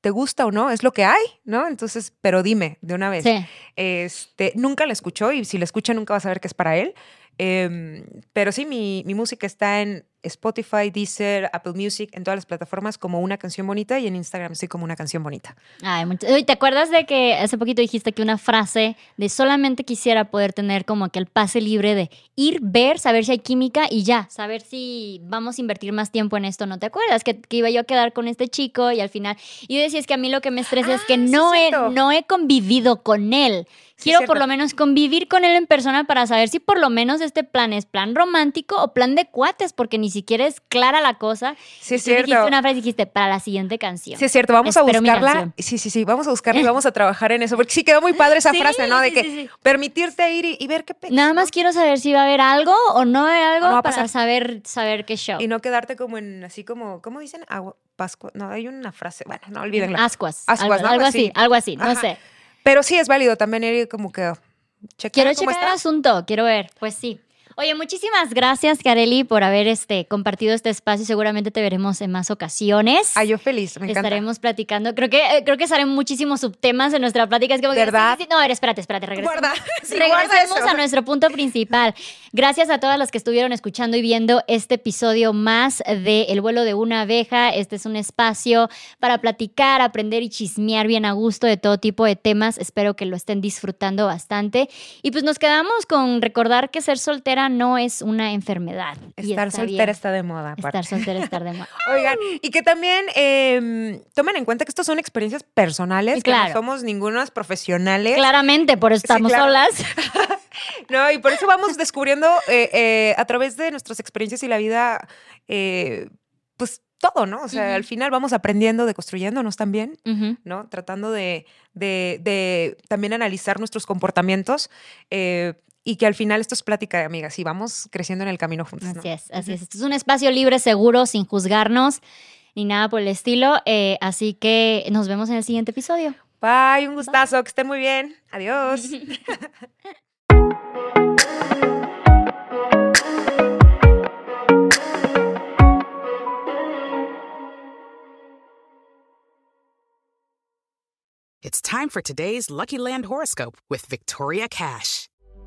¿te gusta o no? Es lo que hay, ¿no? Entonces, pero dime de una vez. Sí. Este, nunca la escuchó y si la escucha nunca va a saber que es para él. Em, pero sí, mi, mi música está en Spotify, Deezer, Apple Music, en todas las plataformas como una canción bonita y en Instagram estoy como una canción bonita. Ay, ¿Te acuerdas de que hace poquito dijiste que una frase de solamente quisiera poder tener como que el pase libre de ir, ver, saber si hay química y ya, saber si vamos a invertir más tiempo en esto? ¿No te acuerdas? Que, que iba yo a quedar con este chico y al final. Y yo decía, es que a mí lo que me estresa es que Ah, no, he, no he convivido con él. Quiero por lo menos convivir con él en persona para saber si por lo menos este plan es plan romántico o plan de cuates, porque ni siquiera es clara la cosa. Sí, Y es tú dijiste cierto. una frase y dijiste para la siguiente canción. Sí, es cierto, vamos Espero a buscarla. Sí, sí, sí, vamos a buscarla y vamos a trabajar en eso, porque sí quedó muy padre esa Sí, frase, ¿no? De sí, que sí, permitirte ir y, y ver qué. Nada más quiero saber si va a haber algo o no va a haber algo no para saber, saber qué show. Y no quedarte como en, así como, ¿cómo dicen? Agua, Pascua. No, hay una frase, bueno, no olvídenla. Ascuas. Ascuas, algo, ¿no? algo así, Sí. algo así, no sé. Pero sí es válido también ir como que checar Quiero checar el asunto, quiero ver. Pues sí. Oye, muchísimas gracias, Kareli, por haber este, compartido este espacio. Seguramente te veremos en más ocasiones. Ah, yo feliz, me encanta. Estaremos platicando. Creo que, eh, creo que salen muchísimos subtemas en nuestra plática. Es como que, ¿Verdad? sí, sí, sí. No, a ver, espérate, espérate, regresemos. Guarda, sí, guarda Regresemos eso. a nuestro punto principal. Gracias a todas las que estuvieron escuchando y viendo este episodio más de El vuelo de una abeja. Este es un espacio para platicar, aprender y chismear bien a gusto de todo tipo de temas. Espero que lo estén disfrutando bastante. Y pues nos quedamos con recordar que ser soltera no es una enfermedad. Estar está soltera bien. está de moda, aparte. Estar soltera, estar de moda. Oigan, y que también eh, tomen en cuenta que estas son experiencias personales, que Claro. no somos ningunas profesionales. Claramente, por eso estamos claro. solas. No, y por eso vamos descubriendo eh, eh, a través de nuestras experiencias y la vida, eh, pues todo, ¿no? O sea, al final vamos aprendiendo, deconstruyéndonos también. ¿no? Tratando de, de- de también analizar nuestros comportamientos eh, y que al final esto es plática de amigas y vamos creciendo en el camino juntas. ¿no? Así es, así es. Esto es un espacio libre, seguro, sin juzgarnos. ni nada por el estilo. Eh, así que nos vemos en el siguiente episodio. Bye, un gustazo, que estén muy bien. Adiós. It's time for today's Lucky Land horoscope with Victoria Cash.